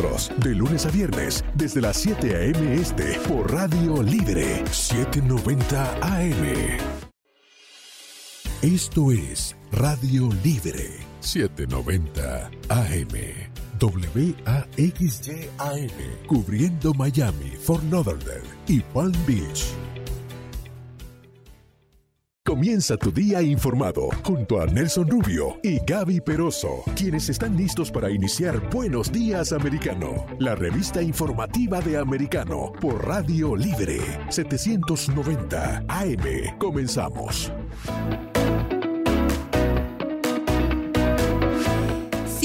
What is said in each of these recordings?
De lunes a viernes, desde las 7 a.m. Este, por Radio Libre 790 AM. Esto es Radio Libre 790 AM. WAXYAM, cubriendo Miami, Fort Lauderdale y Palm Beach. Comienza tu día informado junto a Nelson Rubio y Gaby Peroso, quienes están listos para iniciar Buenos Días Americano, la revista informativa de Americano por Radio Libre 790 AM. Comenzamos.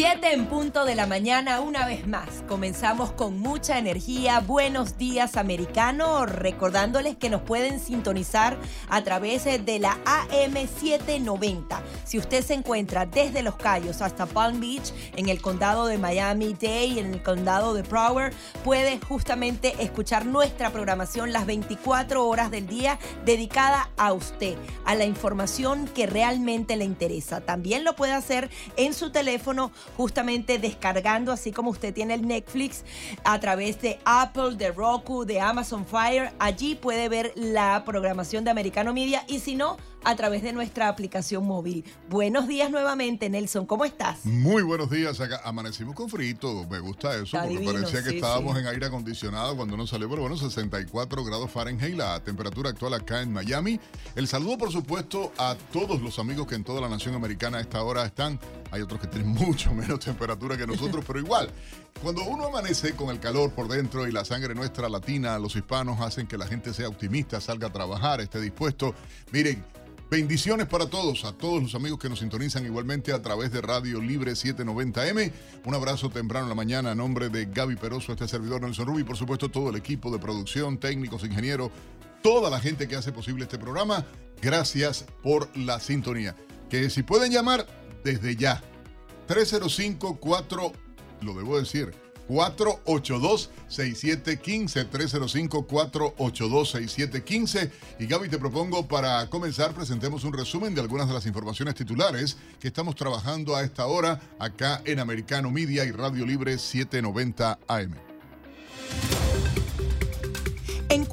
7 en punto de la mañana, una vez más. Comenzamos con mucha energía. Buenos días, americano. Recordándoles que nos pueden sintonizar a través de la AM790. Si usted se encuentra desde Los Cayos hasta Palm Beach, en el condado de Miami-Dade, en el condado de Broward, puede justamente escuchar nuestra programación las 24 horas del día dedicada a usted, a la información que realmente le interesa. También lo puede hacer en su teléfono justamente descargando, así como usted tiene el Netflix, a través de Apple, de Roku, de Amazon Fire. Allí puede ver la programación de Americano Media y si no, a través de nuestra aplicación móvil. Buenos días nuevamente, Nelson. ¿Cómo estás? Muy buenos días. Acá amanecimos con frito. Me gusta eso, Está porque divino, parecía que sí, estábamos sí. en aire acondicionado cuando uno salió. Pero bueno, 64 grados Fahrenheit, la temperatura actual acá en Miami. El saludo, por supuesto, a todos los amigos que en toda la nación americana a esta hora están. Hay otros que tienen mucho menos temperatura que nosotros, pero igual. Cuando uno amanece con el calor por dentro y la sangre nuestra latina, los hispanos hacen que la gente sea optimista, salga a trabajar, esté dispuesto. Miren, Bendiciones para todos, a todos los amigos que nos sintonizan igualmente a través de Radio Libre 790M. Un abrazo temprano en la mañana a nombre de Gaby Peroso, este servidor Nelson Rubí, y por supuesto todo el equipo de producción, técnicos, ingenieros, toda la gente que hace posible este programa. Gracias por la sintonía. Que si pueden llamar desde ya, 305-4, lo debo decir, 482-6715, 305-482-6715. Y Gaby, te propongo para comenzar, presentemos un resumen de algunas de las informaciones titulares que estamos trabajando a esta hora acá en Americano Media y Radio Libre 790 AM.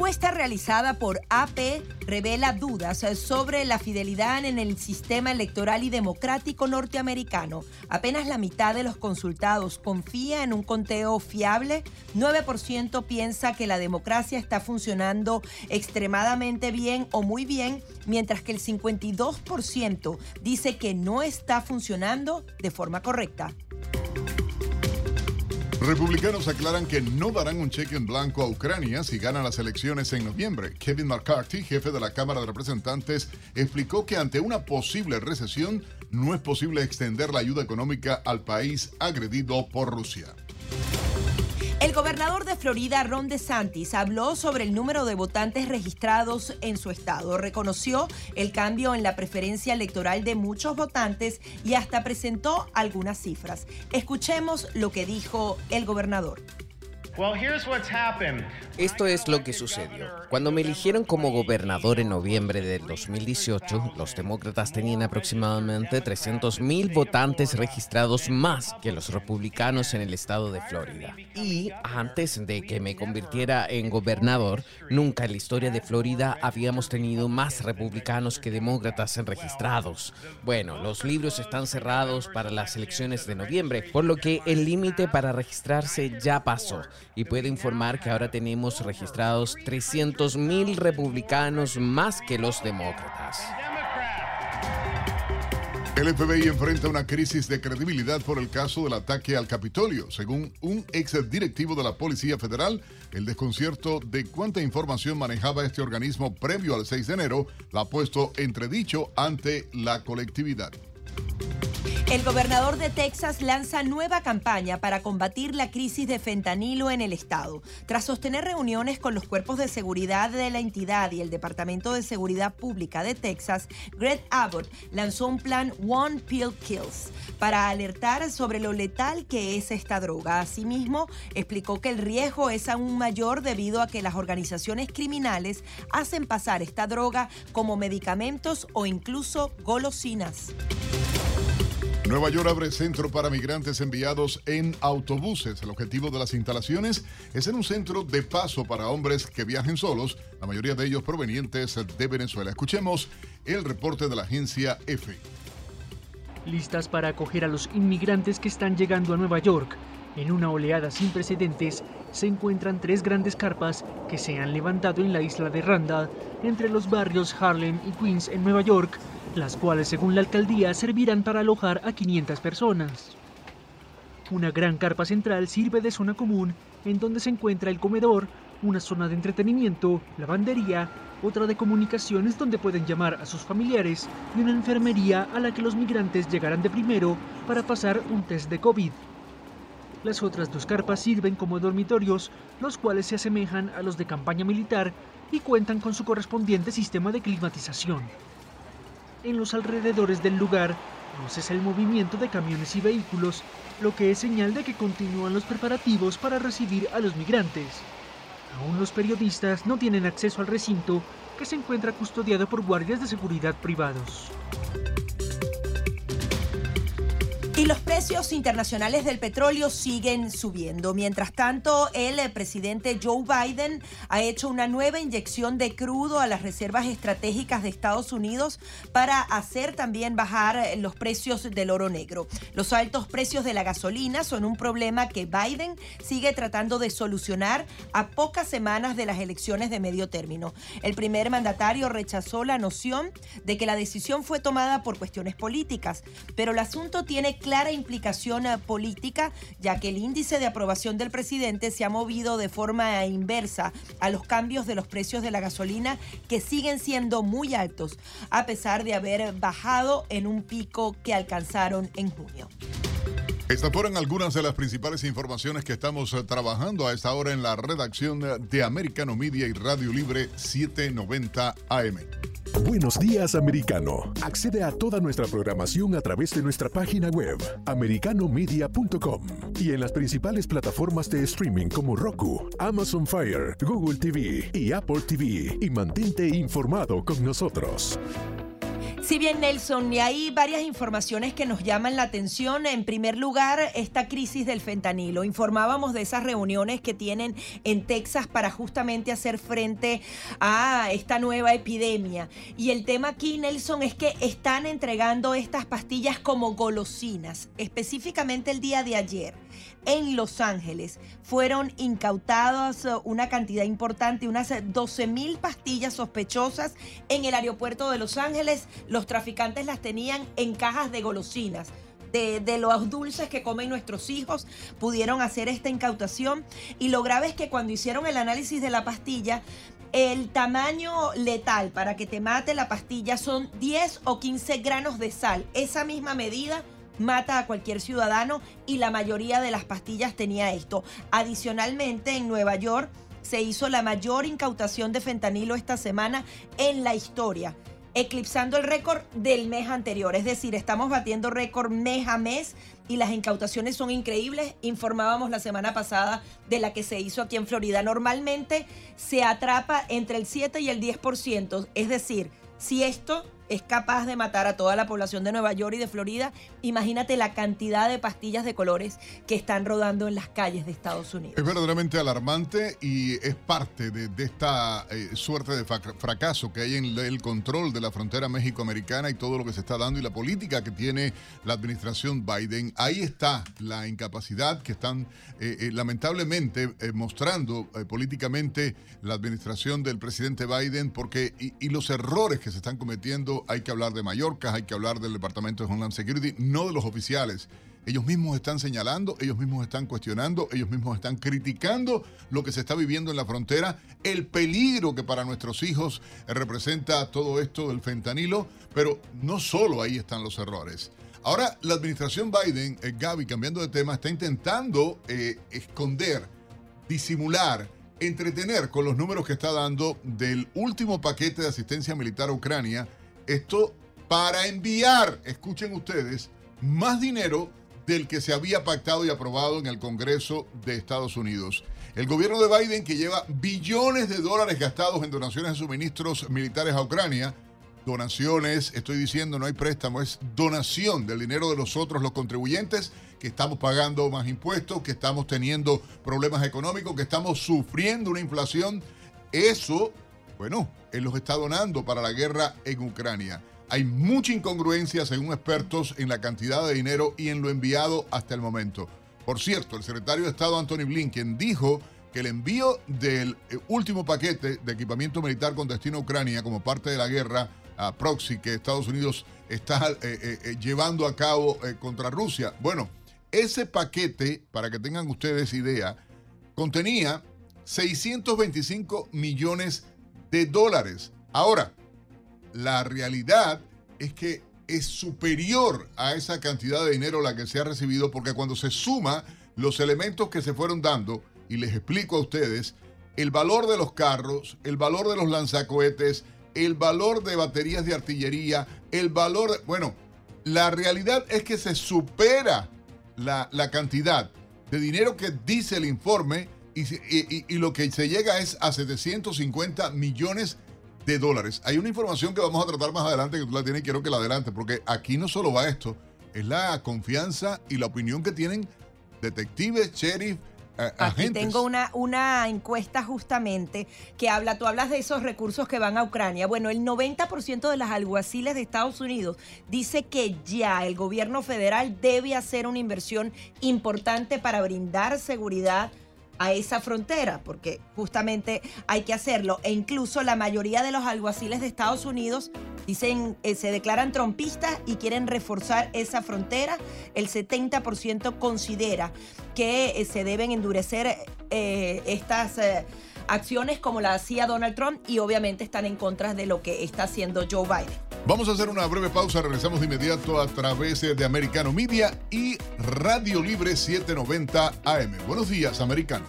Encuesta realizada por AP revela dudas sobre la fidelidad en el sistema electoral y democrático norteamericano. Apenas la mitad de los consultados confía en un conteo fiable. 9% piensa que la democracia está funcionando extremadamente bien o muy bien, mientras que el 52% dice que no está funcionando de forma correcta. Republicanos aclaran que no darán un cheque en blanco a Ucrania si ganan las elecciones en noviembre. Kevin McCarthy, jefe de la Cámara de Representantes, explicó que ante una posible recesión no es posible extender la ayuda económica al país agredido por Rusia. El gobernador de Florida, Ron DeSantis, habló sobre el número de votantes registrados en su estado. Reconoció el cambio en la preferencia electoral de muchos votantes y hasta presentó algunas cifras. Escuchemos lo que dijo el gobernador. Esto es lo que sucedió. Cuando me eligieron como gobernador en noviembre del 2018, los demócratas tenían aproximadamente 300.000 votantes registrados más que los republicanos en el estado de Florida. Y antes de que me convirtiera en gobernador, nunca en la historia de Florida habíamos tenido más republicanos que demócratas registrados. Bueno, los libros están cerrados para las elecciones de noviembre, por lo que el límite para registrarse ya pasó y puedo informar que ahora tenemos registrados 300.000 republicanos más que los demócratas. El FBI enfrenta una crisis de credibilidad por el caso del ataque al Capitolio. Según un ex directivo de la Policía Federal, el desconcierto de cuánta información manejaba este organismo previo al 6 de enero la ha puesto entredicho ante la colectividad. El gobernador de Texas lanza nueva campaña para combatir la crisis de fentanilo en el estado. Tras sostener reuniones con los cuerpos de seguridad de la entidad y el Departamento de Seguridad Pública de Texas, Greg Abbott lanzó un plan One Pill Kills para alertar sobre lo letal que es esta droga. Asimismo, explicó que el riesgo es aún mayor debido a que las organizaciones criminales hacen pasar esta droga como medicamentos o incluso golosinas. Nueva York abre centro para migrantes enviados en autobuses. El objetivo de las instalaciones es en un centro de paso para hombres que viajen solos, la mayoría de ellos provenientes de Venezuela. Escuchemos el reporte de la agencia EFE. Listas para acoger a los inmigrantes que están llegando a Nueva York. En una oleada sin precedentes, se encuentran tres grandes carpas que se han levantado en la isla de Randall, entre los barrios Harlem y Queens en Nueva York, las cuales según la alcaldía servirán para alojar a 500 personas. Una gran carpa central sirve de zona común en donde se encuentra el comedor, una zona de entretenimiento, lavandería, otra de comunicaciones donde pueden llamar a sus familiares y una enfermería a la que los migrantes llegarán de primero para pasar un test de COVID. Las otras dos carpas sirven como dormitorios, los cuales se asemejan a los de campaña militar y cuentan con su correspondiente sistema de climatización en los alrededores del lugar no cesa el movimiento de camiones y vehículos, lo que es señal de que continúan los preparativos para recibir a los migrantes. Aún los periodistas no tienen acceso al recinto, que se encuentra custodiado por guardias de seguridad privados. Y los precios internacionales del petróleo siguen subiendo. Mientras tanto, el eh, presidente Joe Biden ha hecho una nueva inyección de crudo a las reservas estratégicas de Estados Unidos para hacer también bajar eh, los precios del oro negro. Los altos precios de la gasolina son un problema que Biden sigue tratando de solucionar a pocas semanas de las elecciones de medio término. El primer mandatario rechazó la noción de que la decisión fue tomada por cuestiones políticas, pero el asunto tiene clara implicación eh, política, ya que el índice de aprobación del presidente se ha movido de forma inversa a los cambios de los precios de la gasolina, que siguen siendo muy altos, a pesar de haber bajado en un pico que alcanzaron en junio. Estas fueron algunas de las principales informaciones que estamos eh, trabajando a esta hora en la redacción de Americano Media y Radio Libre 790 AM. Buenos días, americano. Accede a toda nuestra programación a través de nuestra página web, americanomedia.com, y en las principales plataformas de streaming como Roku, Amazon Fire, Google TV y Apple TV, y mantente informado con nosotros. Si bien, Nelson, y hay varias informaciones que nos llaman la atención. En primer lugar, esta crisis del fentanilo. Informábamos de esas reuniones que tienen en Texas para justamente hacer frente a esta nueva epidemia. Y el tema aquí, Nelson, es que están entregando estas pastillas como golosinas, específicamente el día de ayer en Los Ángeles. Fueron incautadas uh, una cantidad importante, unas 12 mil pastillas sospechosas en el aeropuerto de Los Ángeles. Los traficantes las tenían en cajas de golosinas. De, de, los dulces que comen nuestros hijos, pudieron hacer esta incautación. Y lo grave es que cuando hicieron el análisis de la pastilla, el tamaño letal para que te mate la pastilla son 10 o 15 granos de sal. Esa misma medida mata a cualquier ciudadano y la mayoría de las pastillas tenía esto. Adicionalmente, en Nueva York se hizo la mayor incautación de fentanilo esta semana en la historia eclipsando el récord del mes anterior. Es decir, estamos batiendo récord mes a mes y las incautaciones son increíbles. Informábamos la semana pasada de la que se hizo aquí en Florida. Normalmente se atrapa entre el 7 y el 10%. Es decir, si esto es capaz de matar a toda la población de Nueva York y de Florida, imagínate la cantidad de pastillas de colores que están rodando en las calles de Estados Unidos. Es verdaderamente alarmante y es parte de, esta eh, suerte de fracaso que hay en el control de la frontera México-Americana y todo lo que se está dando y la política que tiene la administración Biden. Ahí está la incapacidad que están eh, eh, lamentablemente mostrando políticamente la administración del presidente Biden porque y los errores que se están cometiendo hay que hablar de Mallorca, hay que hablar del Departamento de Homeland Security, no de los oficiales. Ellos mismos están señalando, ellos mismos están cuestionando, ellos mismos están criticando lo que se está viviendo en la frontera, el peligro que para nuestros hijos representa todo esto del fentanilo, pero no solo ahí están los errores. Ahora, la administración Biden, eh, Gaby, cambiando de tema, está intentando eh, esconder, disimular, entretener con los números que está dando del último paquete de asistencia militar a Ucrania. Esto para enviar, escuchen ustedes, más dinero del que se había pactado y aprobado en el Congreso de Estados Unidos. El gobierno de Biden, que lleva billones de dólares gastados en donaciones de suministros militares a Ucrania, donaciones, estoy diciendo, no hay préstamo, es donación del dinero de nosotros los contribuyentes, que estamos pagando más impuestos, que estamos teniendo problemas económicos, que estamos sufriendo una inflación. Eso, bueno, él los está donando para la guerra en Ucrania. Hay mucha incongruencia, según expertos, en la cantidad de dinero y en lo enviado hasta el momento. Por cierto, el secretario de Estado Anthony Blinken dijo que el envío del eh, último paquete de equipamiento militar con destino a Ucrania como parte de la guerra a proxy que Estados Unidos está eh, eh, llevando a cabo contra Rusia. Bueno, ese paquete, para que tengan ustedes idea, contenía 625 millones de dólares. Ahora, la realidad es que es superior a esa cantidad de dinero la que se ha recibido porque cuando se suma los elementos que se fueron dando, y les explico a ustedes, el valor de los carros, el valor de los lanzacohetes, el valor de baterías de artillería, el valor. Bueno, la realidad es que se supera la, la cantidad de dinero que dice el informe y, y, y, lo que se llega es a 750 millones de dólares. Hay una información que vamos a tratar más adelante que tú la tienes y quiero que la adelante, porque aquí no solo va esto, es la confianza y la opinión que tienen detectives, sheriff, Aquí tengo una, una encuesta justamente que habla, tú hablas de esos recursos que van a Ucrania. Bueno, el 90% de las alguaciles de Estados Unidos dice que ya el gobierno federal debe hacer una inversión importante para brindar seguridad a esa frontera, porque justamente hay que hacerlo. E incluso la mayoría de los alguaciles de Estados Unidos dicen, eh, se declaran trompistas y quieren reforzar esa frontera. El 70% considera que eh, se deben endurecer eh, estas acciones como la hacía Donald Trump y obviamente están en contra de lo que está haciendo Joe Biden. Vamos a hacer una breve pausa, regresamos de inmediato a través de Americano Media y Radio Libre 790 AM. Buenos días, americano.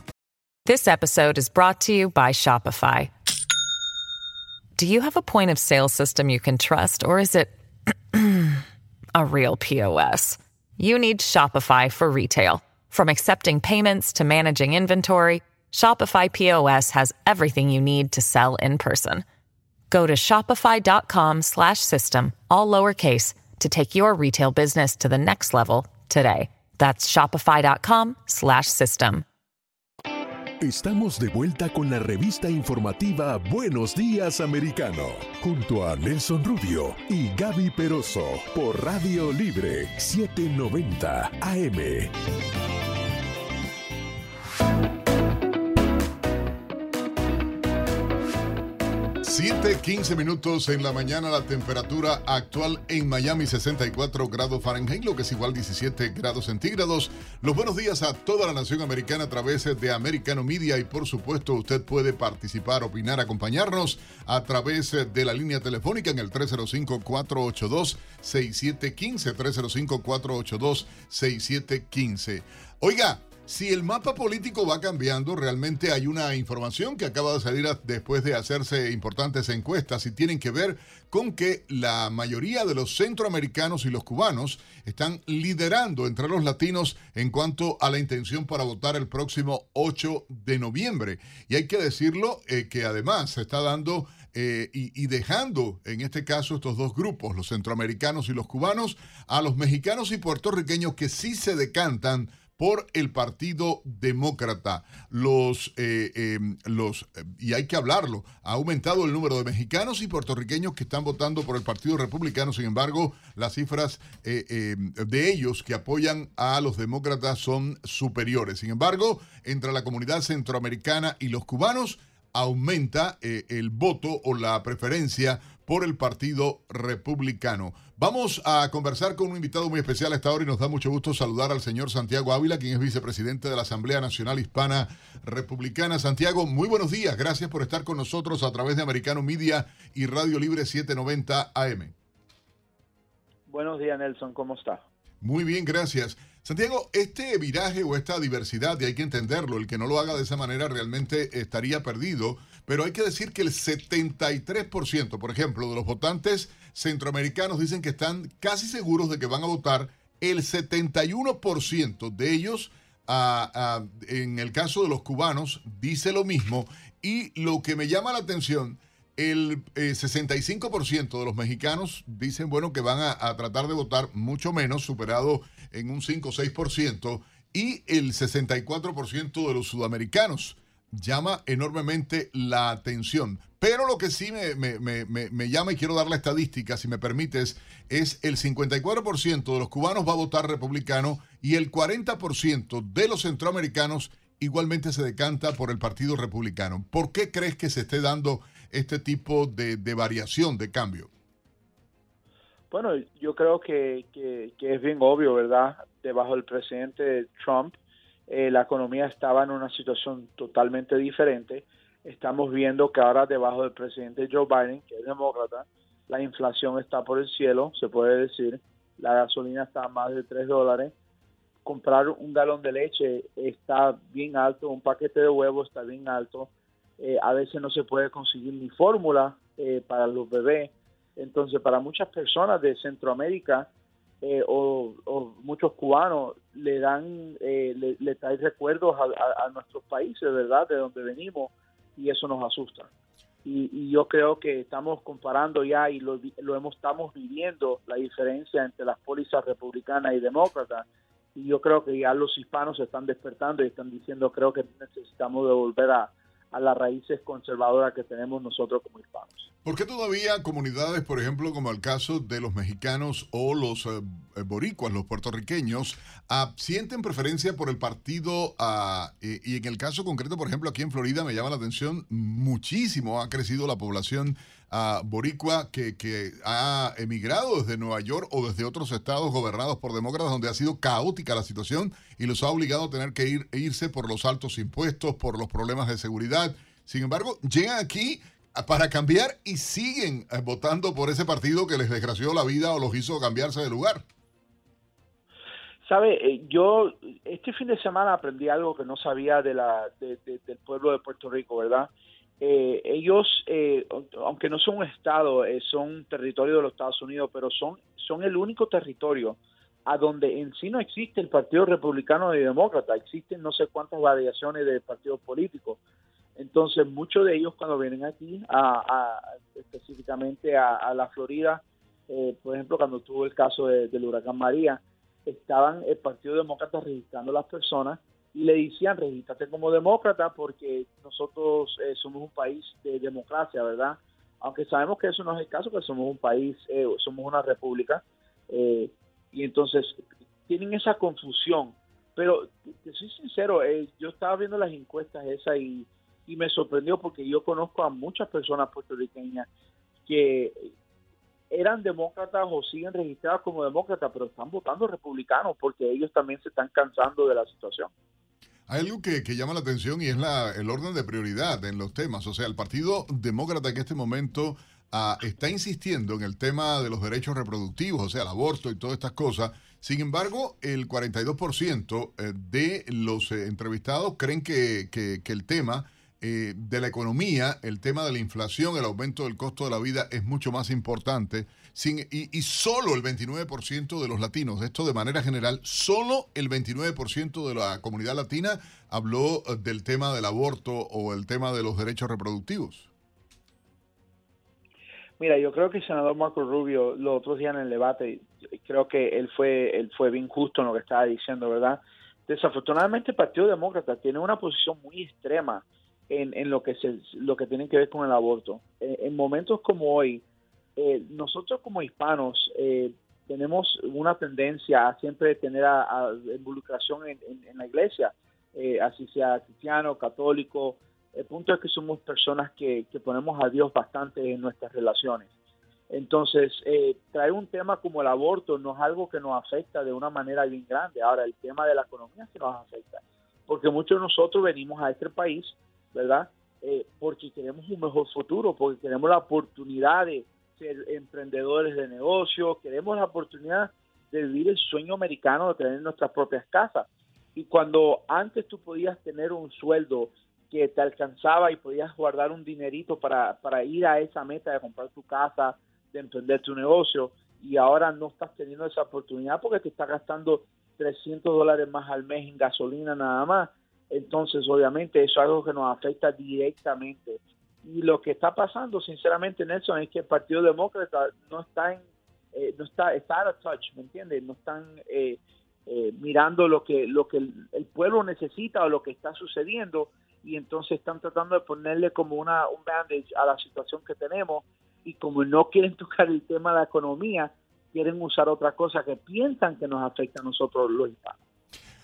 This episode is brought to you by Shopify. Do you have a point of sale system you can trust or is it a real POS? You need Shopify for retail. From accepting payments to managing inventory, Shopify POS has everything you need to sell in person. Go to shopify.com slash system, all lowercase, to take your retail business to the next level today. That's shopify.com slash system. Estamos de vuelta con la revista informativa Buenos Días Americano, junto a Nelson Rubio y Gaby Peroso, por Radio Libre 790 AM. 7, 15 minutos en la mañana, la temperatura actual en Miami 64 grados Fahrenheit, lo que es igual 17 grados centígrados. Los buenos días a toda la nación americana a través de Americano Media y por supuesto usted puede participar, opinar, acompañarnos a través de la línea telefónica en el 305-482-6715, 305-482-6715. Oiga, si el mapa político va cambiando, realmente hay una información que acaba de salir después de hacerse importantes encuestas y tienen que ver con que la mayoría de los centroamericanos y los cubanos están liderando entre los latinos en cuanto a la intención para votar el próximo 8 de noviembre. Y hay que decirlo eh, que además se está dando eh, y, y, dejando en este caso estos dos grupos, los centroamericanos y los cubanos, a los mexicanos y puertorriqueños que sí se decantan por el Partido Demócrata. Los, eh, em, los, eh, y hay que hablarlo, ha aumentado el número de mexicanos y puertorriqueños que están votando por el Partido Republicano. Sin embargo, las cifras eh, em, de ellos que apoyan a los demócratas son superiores. Sin embargo, entre la comunidad centroamericana y los cubanos, aumenta el voto o la preferencia por el Partido Republicano. Vamos a conversar con un invitado muy especial a esta hora y nos da mucho gusto saludar al señor Santiago Ávila, quien es vicepresidente de la Asamblea Nacional Hispana Republicana. Santiago, muy buenos días. Gracias por estar con nosotros a través de Americano Media y Radio Libre 790 AM. Buenos días, Nelson. ¿Cómo está? Muy bien, gracias. Santiago, este viraje o esta diversidad, y hay que entenderlo, el que no lo haga de esa manera realmente estaría perdido, pero hay que decir que el 73%, por ejemplo, de los votantes centroamericanos dicen que están casi seguros de que van a votar, el 71% de ellos, en el caso de los cubanos, dice lo mismo, y lo que me llama la atención el 65% eh, de los mexicanos dicen, bueno, que van a, tratar de votar mucho menos, superado en un 5 o 6%, y el 64% de los sudamericanos llama enormemente la atención. Pero lo que sí me, me, llama y quiero dar la estadística, si me permites, es el 54% de los cubanos va a votar republicano y el 40% de los centroamericanos igualmente se decanta por el Partido Republicano. ¿Por qué crees que se esté dando este tipo de, variación, de cambio? Bueno, yo creo que, es bien obvio, ¿verdad? Debajo del presidente Trump, eh, la economía estaba en una situación totalmente diferente. Estamos viendo que ahora debajo del presidente Joe Biden, que es demócrata, la inflación está por el cielo, se puede decir. La gasolina está a más de 3 dólares. Comprar un galón de leche está bien alto, un paquete de huevos está bien alto eh, a veces no se puede conseguir ni fórmula eh, para los bebés. Entonces, para muchas personas de Centroamérica eh, o, muchos cubanos le dan, le, le traen recuerdos a, nuestros países, ¿verdad? De donde venimos y eso nos asusta. Y, yo creo que estamos comparando ya y lo, lo hemos, estamos viviendo la diferencia entre las pólizas republicanas y demócratas. Y yo creo que ya los hispanos se están despertando y están diciendo, creo que necesitamos de volver a, a las raíces conservadoras que tenemos nosotros como hispanos. ¿Por qué todavía comunidades, por ejemplo, como el caso de los mexicanos o los eh, eh, boricuas, los puertorriqueños, ah, sienten preferencia por el partido? Ah, y en el caso concreto, por ejemplo, aquí en Florida me llama la atención muchísimo, ha crecido la población uh, boricua que, que, ha emigrado desde Nueva York o desde otros estados gobernados por demócratas donde ha sido caótica la situación y los ha obligado a tener que ir, irse por los altos impuestos, por los problemas de seguridad. Sin embargo, llegan aquí para cambiar y siguen eh, votando por ese partido que les desgració la vida o los hizo cambiarse de lugar. Sabe, eh, yo este fin de semana aprendí algo que no sabía de la, del pueblo de Puerto Rico, ¿verdad? Eh, ellos, eh, aunque no son un estado, eh, son territorio de los Estados Unidos, pero son, son el único territorio a donde en sí no existe el Partido Republicano y Demócrata, existen no sé cuántas variaciones de partidos políticos. Entonces, muchos de ellos cuando vienen aquí, a, específicamente a, la Florida, por ejemplo, cuando tuvo el caso del huracán María, estaban el Partido Demócrata registrando las personas y le decían, regístrate como demócrata porque nosotros eh, somos un país de democracia, ¿verdad? Aunque sabemos que eso no es el caso, que somos un país, eh, somos una república, eh, y entonces tienen esa confusión. Pero, te soy sincero, yo estaba viendo las encuestas esas y, y me sorprendió porque yo conozco a muchas personas puertorriqueñas que eran demócratas o siguen registradas como demócratas, pero están votando republicanos porque ellos también se están cansando de la situación. Hay algo que, llama la atención y es la, el orden de prioridad en los temas. O sea, el Partido Demócrata en este momento ah, está insistiendo en el tema de los derechos reproductivos, o sea, el aborto y todas estas cosas. Sin embargo, el 42% eh, de los eh, entrevistados creen que, que, que el tema eh, de la economía, el tema de la inflación, el aumento del costo de la vida es mucho más importante. Sin, y, y, solo el 29% de los latinos, esto de manera general, solo el 29% de la comunidad latina habló eh, del tema del aborto o el tema de los derechos reproductivos. Mira, yo creo que el senador Marco Rubio los otros días en el debate, creo que él fue, él fue bien justo en lo que estaba diciendo, ¿verdad? Desafortunadamente el Partido Demócrata tiene una posición muy extrema en, lo que se, lo que tiene que ver con el aborto. En momentos como hoy, eh, nosotros como hispanos eh, tenemos una tendencia a siempre tener involucración en, la iglesia, así sea cristiano, católico. El punto es que somos personas que, ponemos a Dios bastante en nuestras relaciones. Entonces, traer un tema como el aborto no es algo que nos afecta de una manera bien grande. Ahora, el tema de la economía sí nos afecta, porque muchos de nosotros venimos a este país ¿verdad? Eh, porque queremos un mejor futuro, porque queremos la oportunidad de ser emprendedores de negocio, queremos la oportunidad de vivir el sueño americano de tener nuestras propias casas. Y cuando antes tú podías tener un sueldo que te alcanzaba y podías guardar un dinerito para, para ir a esa meta de comprar tu casa, de emprender tu negocio, y ahora no estás teniendo esa oportunidad porque te estás gastando 300 dólares más al mes en gasolina nada más. Entonces, obviamente, eso es algo que nos afecta directamente. Y lo que está pasando, sinceramente, Nelson, es que el Partido Demócrata no está en, eh, no está, está out of touch, ¿me entiendes? No están eh, eh, mirando lo que, lo que el, pueblo necesita o lo que está sucediendo y entonces están tratando de ponerle como una, un bandage a la situación que tenemos y como no quieren tocar el tema de la economía, quieren usar otra cosa que piensan que nos afecta a nosotros los hispanos.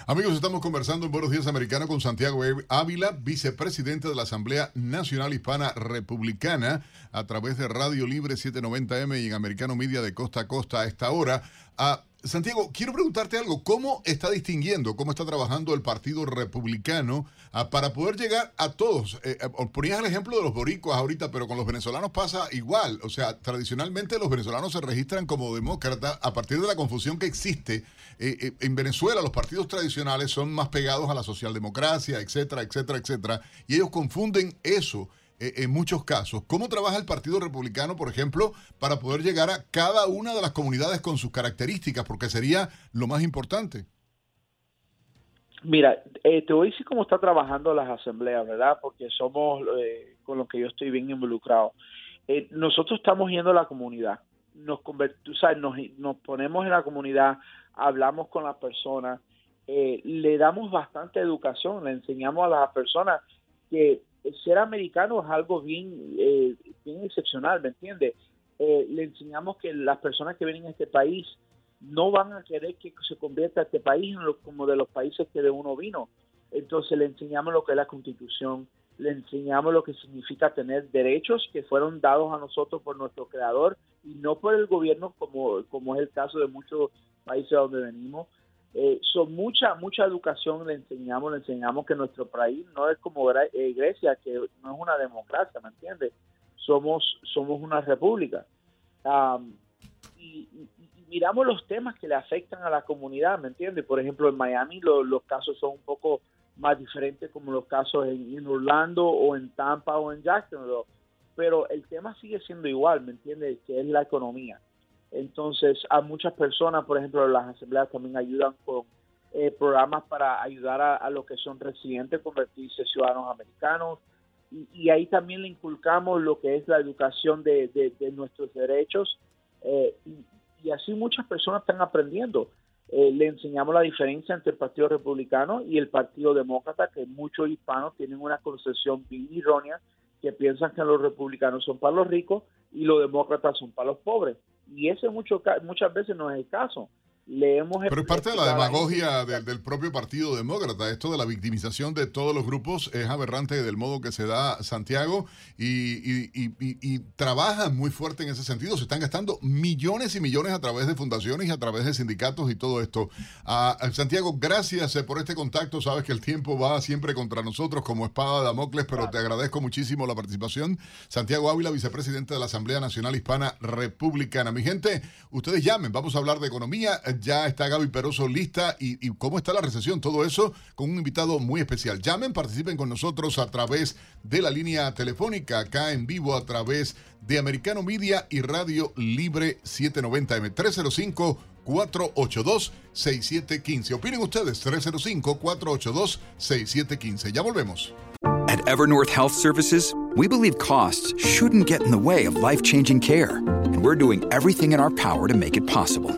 Amigos, estamos conversando en Buenos Días Americano con Santiago Ávila, vicepresidente de la Asamblea Nacional Hispana Republicana, a través de Radio Libre 790M y en Americano Media de costa a costa a esta hora. Santiago, quiero preguntarte algo. ¿Cómo está distinguiendo, cómo está trabajando el Partido Republicano ah, para poder llegar a todos? Eh, eh, ponías el ejemplo de los boricuas ahorita, pero con los venezolanos pasa igual. O sea, tradicionalmente los venezolanos se registran como demócratas a partir de la confusión que existe. Eh, en Venezuela los partidos tradicionales son más pegados a la socialdemocracia, etcétera, etcétera, etcétera. Y ellos confunden eso eh, en muchos casos. ¿Cómo trabaja el Partido Republicano, por ejemplo, para poder llegar a cada una de las comunidades con sus características? Porque sería lo más importante. Mira, eh, te voy a decir cómo está trabajando las asambleas, ¿verdad? Porque somos eh, con los que yo estoy bien involucrado. nosotros estamos yendo a la comunidad, nos, sabes, nos, nos ponemos en la comunidad, hablamos con las personas, le damos bastante educación, le enseñamos a las personas que ser americano es algo bien, eh, bien excepcional, ¿me entiendes? Eh, le enseñamos que las personas que vienen a este país no van a querer que se convierta este país como de los países que de uno vino. Entonces le enseñamos lo que es la constitución, le enseñamos lo que significa tener derechos que fueron dados a nosotros por nuestro creador y no por el gobierno como, como es el caso de muchos países donde venimos. Eh, son mucha mucha educación le enseñamos, le enseñamos que nuestro país no es como eh, Grecia, que no es una democracia, ¿me entiendes? Somos, somos una república. y, miramos los temas que le afectan a la comunidad, ¿me entiendes? Por ejemplo, en Miami los casos son un poco más diferentes como los casos en, Orlando o en Tampa o en Jacksonville, pero el tema sigue siendo igual, ¿me entiendes? Que es la economía. Entonces, a muchas personas, por ejemplo, las asambleas también ayudan con eh, programas para ayudar a, los que son residentes a convertirse ciudadanos americanos. Y, ahí también le inculcamos lo que es la educación de, nuestros derechos. Eh, y, así muchas personas están aprendiendo. Eh, le enseñamos la diferencia entre el Partido Republicano y el Partido Demócrata, que muchos hispanos tienen una concepción bien errónea, que piensan que los republicanos son para los ricos y los demócratas son para los pobres y ese mucho, muchas veces no es el caso. Pero es parte de la demagogia del, propio Partido Demócrata. Esto de la victimización de todos los grupos es aberrante del modo que se da Santiago y, y, trabajan muy fuerte en ese sentido. Se están gastando millones y millones a través de fundaciones y a través de sindicatos y todo esto. Santiago, gracias eh, por este contacto. Sabes que el tiempo va siempre contra nosotros como espada de Damocles, pero te agradezco muchísimo la participación. Santiago Ávila, vicepresidente de la Asamblea Nacional Hispana Republicana. Mi gente, ustedes llamen. Vamos a hablar de economía ya está Gaby Peroso lista y, cómo está la recesión, todo eso con un invitado muy especial. Llamen, participen con nosotros a través de la línea telefónica, acá en vivo a través de Americano Media y Radio Libre 790M 305 482-6715. Opinen ustedes, 305-482-6715. Ya volvemos. At Evernorth Health Services, we believe costs shouldn't get in the way of life-changing care. And we're doing everything in our power to make it possible.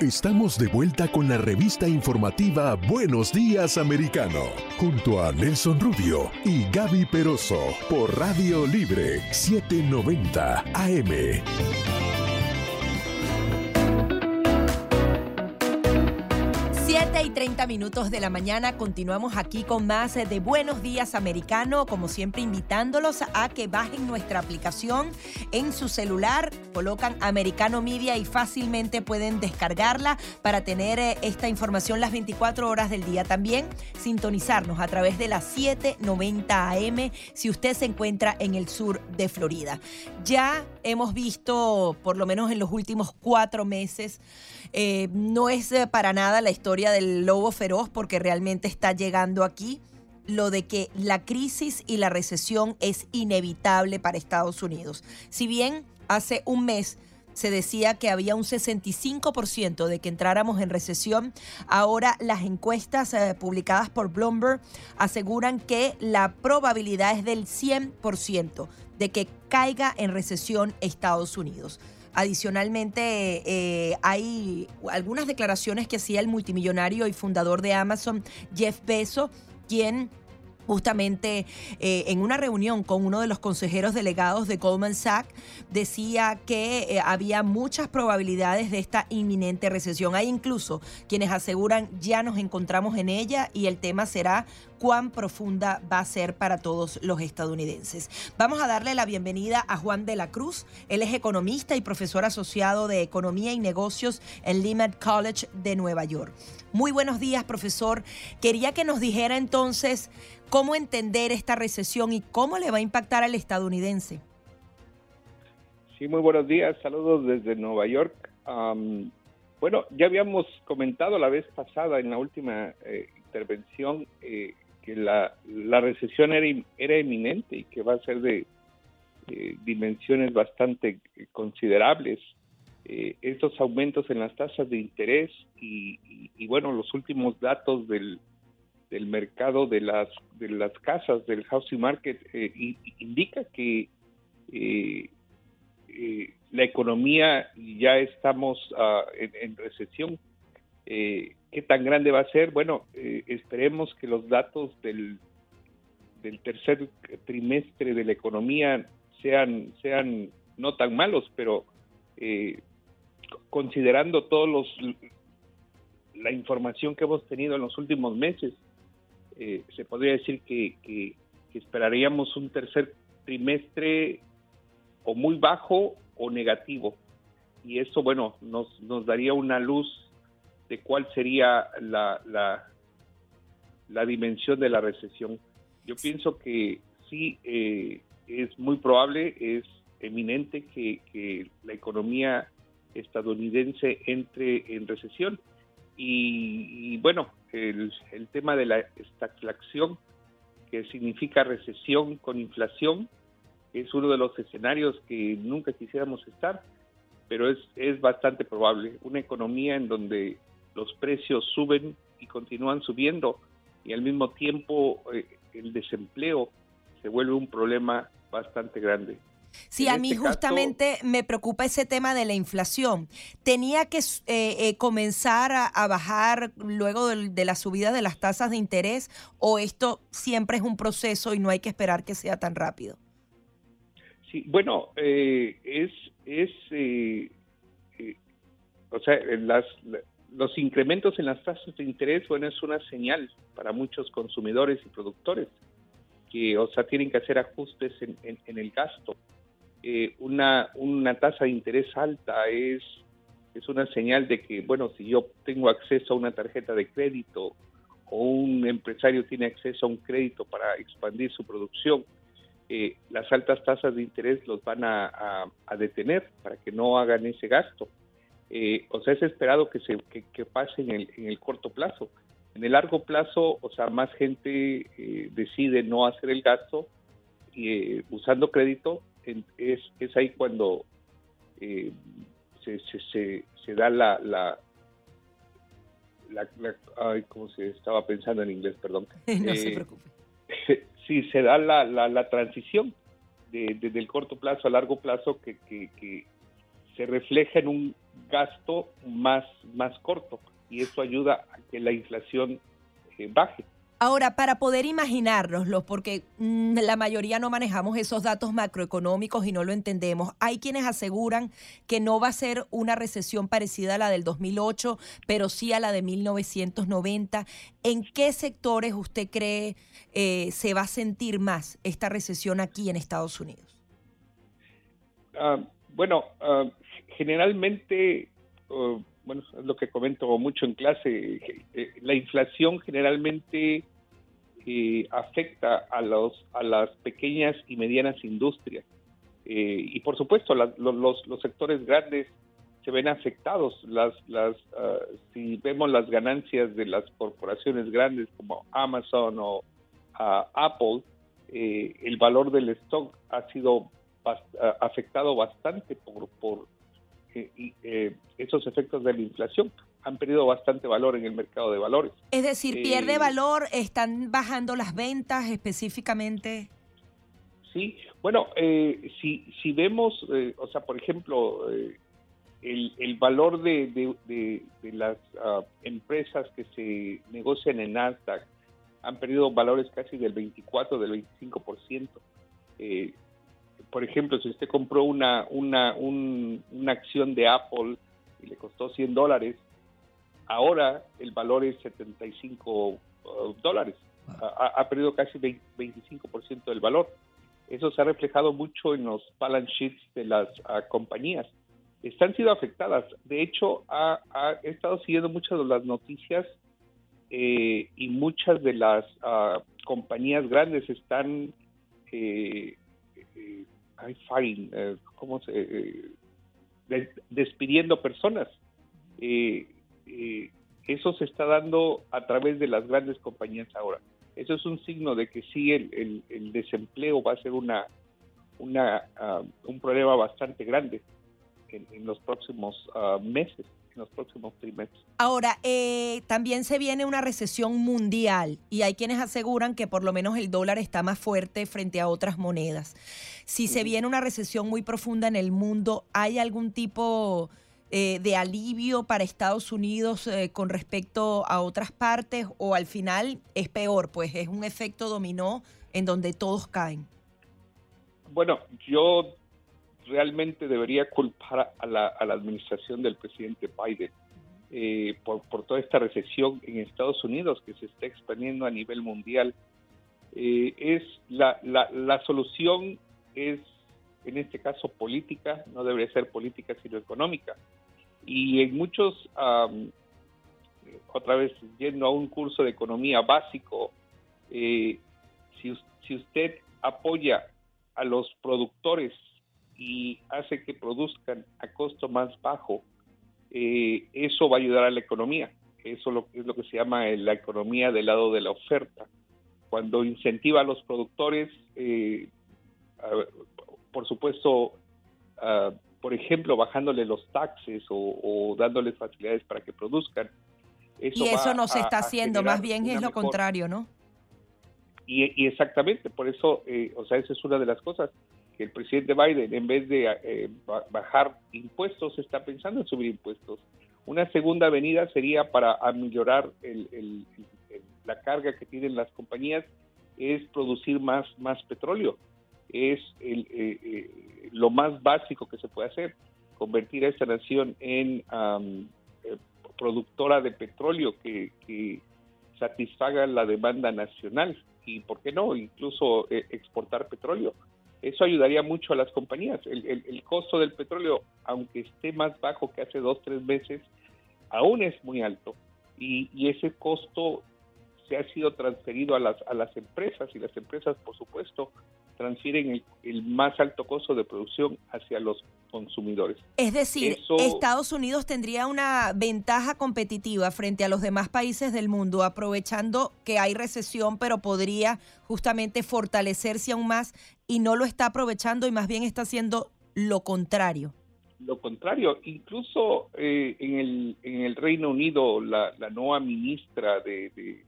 Estamos de vuelta con la revista informativa Buenos Días Americano, junto a Nelson Rubio y Gaby Peroso por Radio Libre 790 AM. 30 minutos de la mañana continuamos aquí con más de Buenos Días Americano, como siempre invitándolos a que bajen nuestra aplicación en su celular, colocan Americano Media y fácilmente pueden descargarla para tener eh, esta información las 24 horas del día. También sintonizarnos a través de las 790 AM si usted se encuentra en el sur de Florida. Ya hemos visto, por lo menos en los últimos cuatro meses, eh, no es eh, para nada la historia del lobo feroz porque realmente está llegando aquí lo de que la crisis y la recesión es inevitable para Estados Unidos. Si bien hace un mes se decía que había un 65% de que entráramos en recesión. Ahora las encuestas eh, publicadas por Bloomberg aseguran que la probabilidad es del 100% de que caiga en recesión Estados Unidos. Adicionalmente, eh, hay algunas declaraciones que hacía el multimillonario y fundador de Amazon, Jeff Bezos, quien justamente eh, en una reunión con uno de los consejeros delegados de Goldman Sachs, decía que eh, había muchas probabilidades de esta inminente recesión. Hay incluso quienes aseguran ya nos encontramos en ella y el tema será cuán profunda va a ser para todos los estadounidenses. Vamos a darle la bienvenida a Juan de la Cruz. Él es economista y profesor asociado de Economía y Negocios en Lehman College de Nueva York. Muy buenos días, profesor. Quería que nos dijera entonces cómo entender esta recesión y cómo le va a impactar al estadounidense. Sí, muy buenos días. Saludos desde Nueva York. bueno, ya habíamos comentado la vez pasada en la última eh, intervención eh, que la, recesión era, era inminente y que va a ser de dimensiones bastante considerables. Eh, estos aumentos en las tasas de interés y, bueno, los últimos datos del, del, mercado de las, de las casas, del housing market, eh, indica que eh, la economía ya estamos ah, en, recesión. ¿Qué tan grande va a ser? Bueno, esperemos que los datos del, tercer trimestre de la economía sean, no tan malos, pero eh, considerando todos los la información que hemos tenido en los últimos meses, eh, se podría decir que, esperaríamos un tercer trimestre o muy bajo o negativo. Y eso, bueno, nos daría una luz de cuál sería la, la, la dimensión de la recesión. Yo pienso que sí, eh, es muy probable, es eminente que, que la economía estadounidense entre en recesión. Y, bueno, el, tema de la estagflación, que significa recesión con inflación, es uno de los escenarios que nunca quisiéramos estar, pero es, es bastante probable. Una economía en donde los precios suben y continúan subiendo y al mismo tiempo eh, el desempleo se vuelve un problema bastante grande. Sí, a mí este justamente me preocupa ese tema de la inflación. ¿Tenía que eh, eh, comenzar a, bajar luego de, la subida de las tasas de interés o esto siempre es un proceso y no hay que esperar que sea tan rápido? Sí, bueno, eh, es, es o sea, las, los incrementos en las tasas de interés, bueno, es una señal para muchos consumidores y productores que, o sea, tienen que hacer ajustes en el gasto. Eh, una, tasa de interés alta es, es una señal de que, bueno, si yo tengo acceso a una tarjeta de crédito o un empresario tiene acceso a un crédito para expandir su producción, eh, las altas tasas de interés los van a, detener para que no hagan ese gasto. Eh, o sea, es esperado que, se, que, pase en el, en el, corto plazo. En el largo plazo, o sea, más gente decide no hacer el gasto usando crédito es, es ahí cuando eh, se, se, se, da la, la, la, ay, ¿cómo se estaba pensando en inglés? Perdón. no se eh, preocupe. sí, se da la, la, la transición desde de, el corto plazo a largo plazo que, que, se refleja en un gasto más, más corto y eso ayuda a que la inflación eh, baje. Ahora, para poder imaginárnoslo, porque mm, la mayoría no manejamos esos datos macroeconómicos y no lo entendemos, hay quienes aseguran que no va a ser una recesión parecida a la del 2008, pero sí a la de 1990. ¿En qué sectores usted cree eh, se va a sentir más esta recesión aquí en Estados Unidos? Ah, bueno, ah, generalmente, uh, bueno, es lo que comento mucho en clase, eh, la inflación generalmente eh, afecta a, los, a las pequeñas y medianas industrias. Eh, y por supuesto, los, los, sectores grandes se ven afectados. Las, las, ah, si vemos las ganancias de las corporaciones grandes como Amazon o Apple, el valor del stock ha sido afectado bastante por, por eh, esos efectos de la inflación. Han perdido bastante valor en el mercado de valores. Es decir, pierde eh, valor, están bajando las ventas específicamente. Sí, bueno, eh, si, si vemos, o sea, por ejemplo, el, el, valor de, de, las ah, empresas que se negocian en Nasdaq han perdido valores casi del 24, del 25%. Por ejemplo, si usted compró una, una, una acción de Apple y le costó 100 dólares, ahora el valor es 75 uh, dólares. Ha, perdido casi 25% del valor. Eso se ha reflejado mucho en los balance sheets de las uh, compañías. Están siendo afectadas. De hecho, ha, he estado siguiendo muchas de las noticias eh, y muchas de las uh, compañías grandes están eh, eh, firing, eh, ¿cómo se, eh, despidiendo personas. eso se está dando a través de las grandes compañías ahora. Eso es un signo de que sí el, el, desempleo va a ser una, una ah, un problema bastante grande en, los próximos ah, meses los próximos trimestres. Ahora, eh, también se viene una recesión mundial y hay quienes aseguran que por lo menos el dólar está más fuerte frente a otras monedas. Si se viene una recesión muy profunda en el mundo, ¿hay algún tipo eh, de alivio para Estados Unidos eh, con respecto a otras partes o al final es peor, pues es un efecto dominó en donde todos caen? Bueno, yo realmente debería culpar a la, administración del presidente Biden eh, por, toda esta recesión en Estados Unidos que se está expandiendo a nivel mundial. Eh, es la, la, solución es en este caso política, no debería ser política sino económica. Y en muchos, otra vez yendo a un curso de economía básico, eh, si usted apoya a los productores y hace que produzcan a costo más bajo, eh, eso va a ayudar a la economía. Eso lo, es lo que se llama la economía del lado de la oferta. Cuando incentiva a los productores, eh, por supuesto, por ejemplo, bajándole los taxes o, dándoles facilidades para que produzcan. y eso no se está haciendo, más bien es lo contrario, ¿no? Y, exactamente, por eso, eh, o sea, esa es una de las cosas que el presidente Biden, en vez de eh, bajar impuestos, está pensando en subir impuestos. Una segunda venida sería para aminorar el, la carga que tienen las compañías, es producir más, más petróleo. Es eh, eh, lo más básico que se puede hacer, convertir a esta nación en productora de petróleo que, que satisfaga la demanda nacional y, ¿por qué no?, incluso exportar petróleo eso ayudaría mucho a las compañías. El, costo del petróleo, aunque esté más bajo que hace dos, tres meses, aún es muy alto. Y, ese costo se ha sido transferido a las, a las empresas y las empresas, por supuesto, transfieren el, más alto costo de producción hacia los consumidores. Es decir, Estados Unidos tendría una ventaja competitiva frente a los demás países del mundo, aprovechando que hay recesión, pero podría justamente fortalecerse aún más y no lo está aprovechando y más bien está haciendo lo contrario. Lo contrario, incluso eh, en, el, en el Reino Unido, la, nueva ministra de,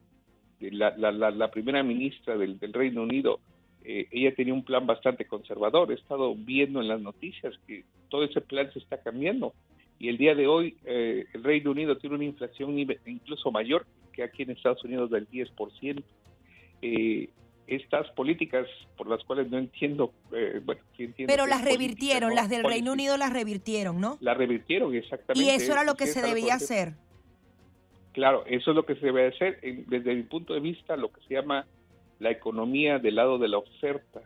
la, la, primera ministra del, del Reino Unido, eh, ella tenía un plan bastante conservador. He estado viendo en las noticias que todo ese plan se está cambiando Y el día de hoy el Reino Unido tiene una inflación incluso mayor que aquí en Estados Unidos del 10%. Eh, estas políticas por las cuales no entiendo, eh, bueno, Pero las revirtieron, las del Reino Unido las revirtieron, ¿no? Las revirtieron, exactamente. Y eso era lo que se debía hacer. Claro, eso es lo que se debe hacer. Desde mi punto de vista, lo que se llama la economía del lado de la oferta,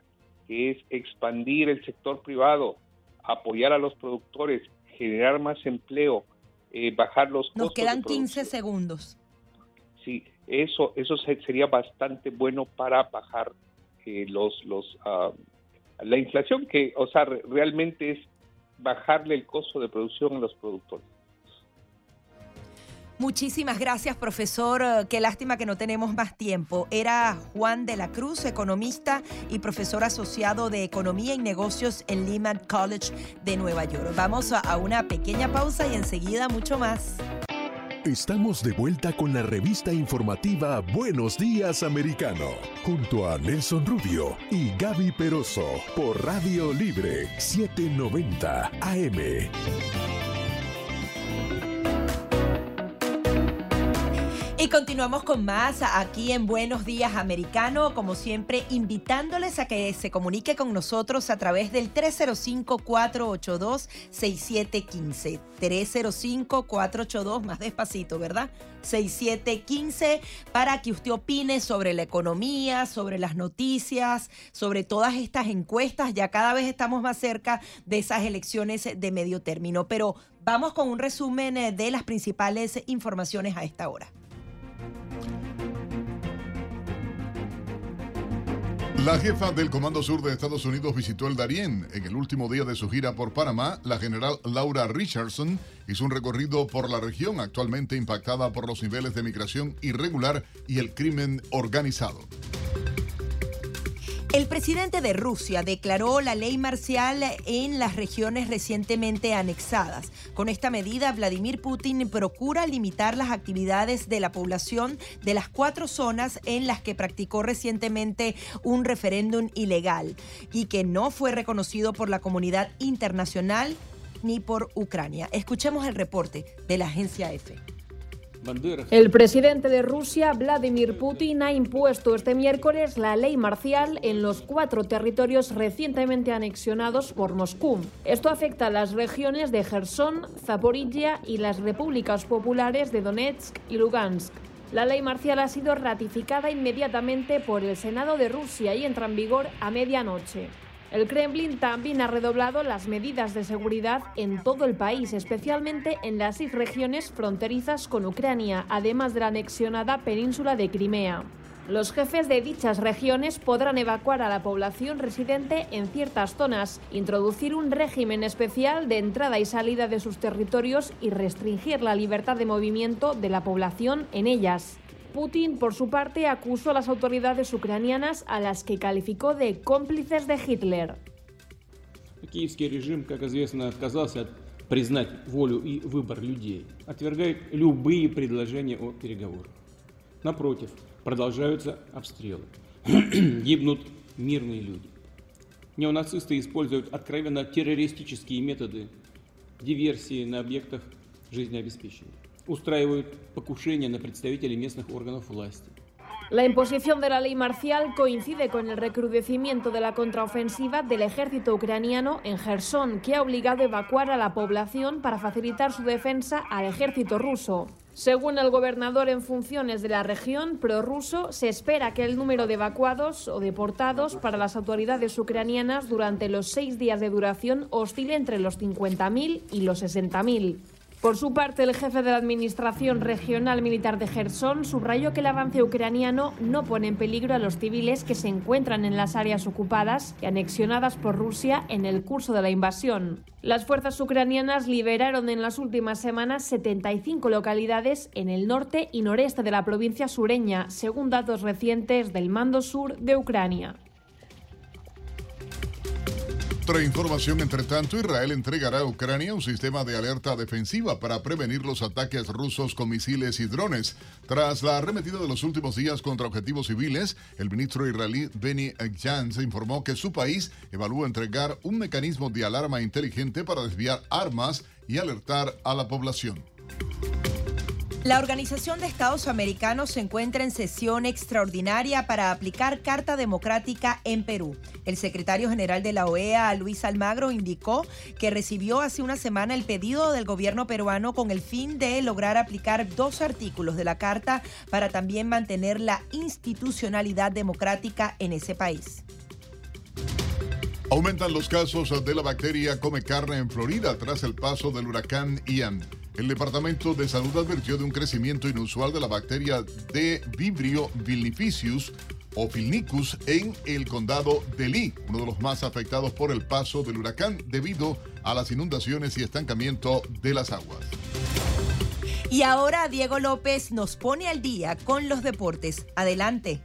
que es expandir el sector privado, apoyar a los productores, generar más empleo, eh, bajar los costos. Nos quedan 15 segundos. Sí, eso, eso sería bastante bueno para bajar eh, los, los, ah, la inflación, que, o sea, realmente es bajarle el costo de producción a los productores. Muchísimas gracias, profesor. Eh, qué lástima que no tenemos más tiempo. Era Juan de la Cruz, economista y profesor asociado de Economía y Negocios en Lehman College de Nueva York. Vamos a una pequeña pausa y enseguida mucho más. Estamos de vuelta con la revista informativa Buenos Días Americano, junto a Nelson Rubio y Gaby Peroso por Radio Libre 790 AM. Y continuamos con más aquí en Buenos Días Americano, como siempre invitándoles a que se comunique con nosotros a través del 305-482-6715. 305-482, más despacito, ¿verdad? 6715 para que usted opine sobre la economía, sobre las noticias, sobre todas estas encuestas. Ya cada vez estamos más cerca de esas elecciones de medio término, pero vamos con un resumen eh, de las principales informaciones a esta hora. La jefa del Comando Sur de Estados Unidos visitó el Darién. En el último día de su gira por Panamá, la general Laura Richardson hizo un recorrido por la región actualmente impactada por los niveles de migración irregular y el crimen organizado. El presidente de Rusia declaró la ley marcial en las regiones recientemente anexadas. Con esta medida, Vladimir Putin procura limitar las actividades de la población de las cuatro zonas en las que practicó recientemente un referéndum ilegal y que no fue reconocido por la comunidad internacional ni por Ucrania. Escuchemos el reporte de la agencia EFE. El presidente de Rusia, Vladimir Putin, ha impuesto este miércoles la ley marcial en los cuatro territorios recientemente anexionados por Moscú. Esto afecta a las regiones de Gerson, Zaporizhia y las repúblicas populares de Donetsk y Lugansk. La ley marcial ha sido ratificada inmediatamente por el Senado de Rusia y entra en vigor a medianoche. El Kremlin también ha redoblado las medidas de seguridad en todo el país, especialmente en las seis regiones fronterizas con Ucrania, además de la anexionada península de Crimea. Los jefes de dichas regiones podrán evacuar a la población residente en ciertas zonas, introducir un régimen especial de entrada y salida de sus territorios y restringir la libertad de movimiento de la población en ellas. Putin, por su parte, acusó a las autoridades ucranianas a las que calificó de cómplices de Hitler. Киевский режим, как известно, отказался признать волю и выбор людей, отвергает любые предложения о переговорах. Напротив, продолжаются обстрелы. Гибнут мирные люди. Неонацисты используют откровенно террористические методы диверсии на объектах жизнеобеспечения устраивают покушения на представителей местных органов власти. La imposición de la ley marcial coincide con el recrudecimiento de la contraofensiva del ejército ucraniano en Gerson, que ha obligado a evacuar a la población para facilitar su defensa al ejército ruso. Según el gobernador en funciones de la región prorruso, se espera que el número de evacuados o deportados para las autoridades ucranianas durante los seis días de duración oscile entre los 50.000 y los 60.000. Por su parte, el jefe de la Administración Regional Militar de Gerson subrayó que el avance ucraniano no pone en peligro a los civiles que se encuentran en las áreas ocupadas y anexionadas por Rusia en el curso de la invasión. Las fuerzas ucranianas liberaron en las últimas semanas 75 localidades en el norte y noreste de la provincia sureña, según datos recientes del Mando Sur de Ucrania. Otra información, entre tanto, Israel entregará a Ucrania un sistema de alerta defensiva para prevenir los ataques rusos con misiles y drones. Tras la arremetida de los últimos días contra objetivos civiles, el ministro israelí Benny Gantz informó que su país evalúa entregar un mecanismo de alarma inteligente para desviar armas y alertar a la población. La Organización de Estados Americanos se encuentra en sesión extraordinaria para aplicar Carta Democrática en Perú. El secretario general de la OEA, Luis Almagro, indicó que recibió hace una semana el pedido del gobierno peruano con el fin de lograr aplicar dos artículos de la Carta para también mantener la institucionalidad democrática en ese país. Aumentan los casos de la bacteria come carne en Florida tras el paso del huracán Ian. El Departamento de Salud advirtió de un crecimiento inusual de la bacteria de Vibrio vilnificius o Filnicus en el condado de Lee, uno de los más afectados por el paso del huracán debido a las inundaciones y estancamiento de las aguas. Y ahora Diego López nos pone al día con los deportes. Adelante.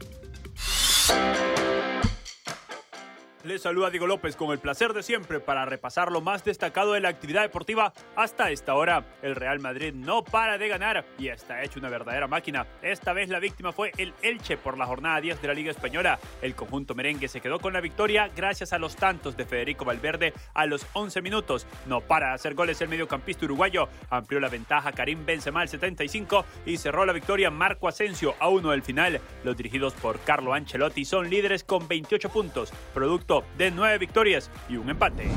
Les saluda Diego López con el placer de siempre para repasar lo más destacado de la actividad deportiva hasta esta hora. El Real Madrid no para de ganar y está hecho una verdadera máquina. Esta vez la víctima fue el Elche por la jornada 10 de la Liga Española. El conjunto merengue se quedó con la victoria gracias a los tantos de Federico Valverde a los 11 minutos. No para de hacer goles el mediocampista uruguayo. Amplió la ventaja Karim Benzema al 75 y cerró la victoria Marco Asensio a uno del final. Los dirigidos por Carlo Ancelotti son líderes con 28 puntos, producto de nueve victorias y un empate.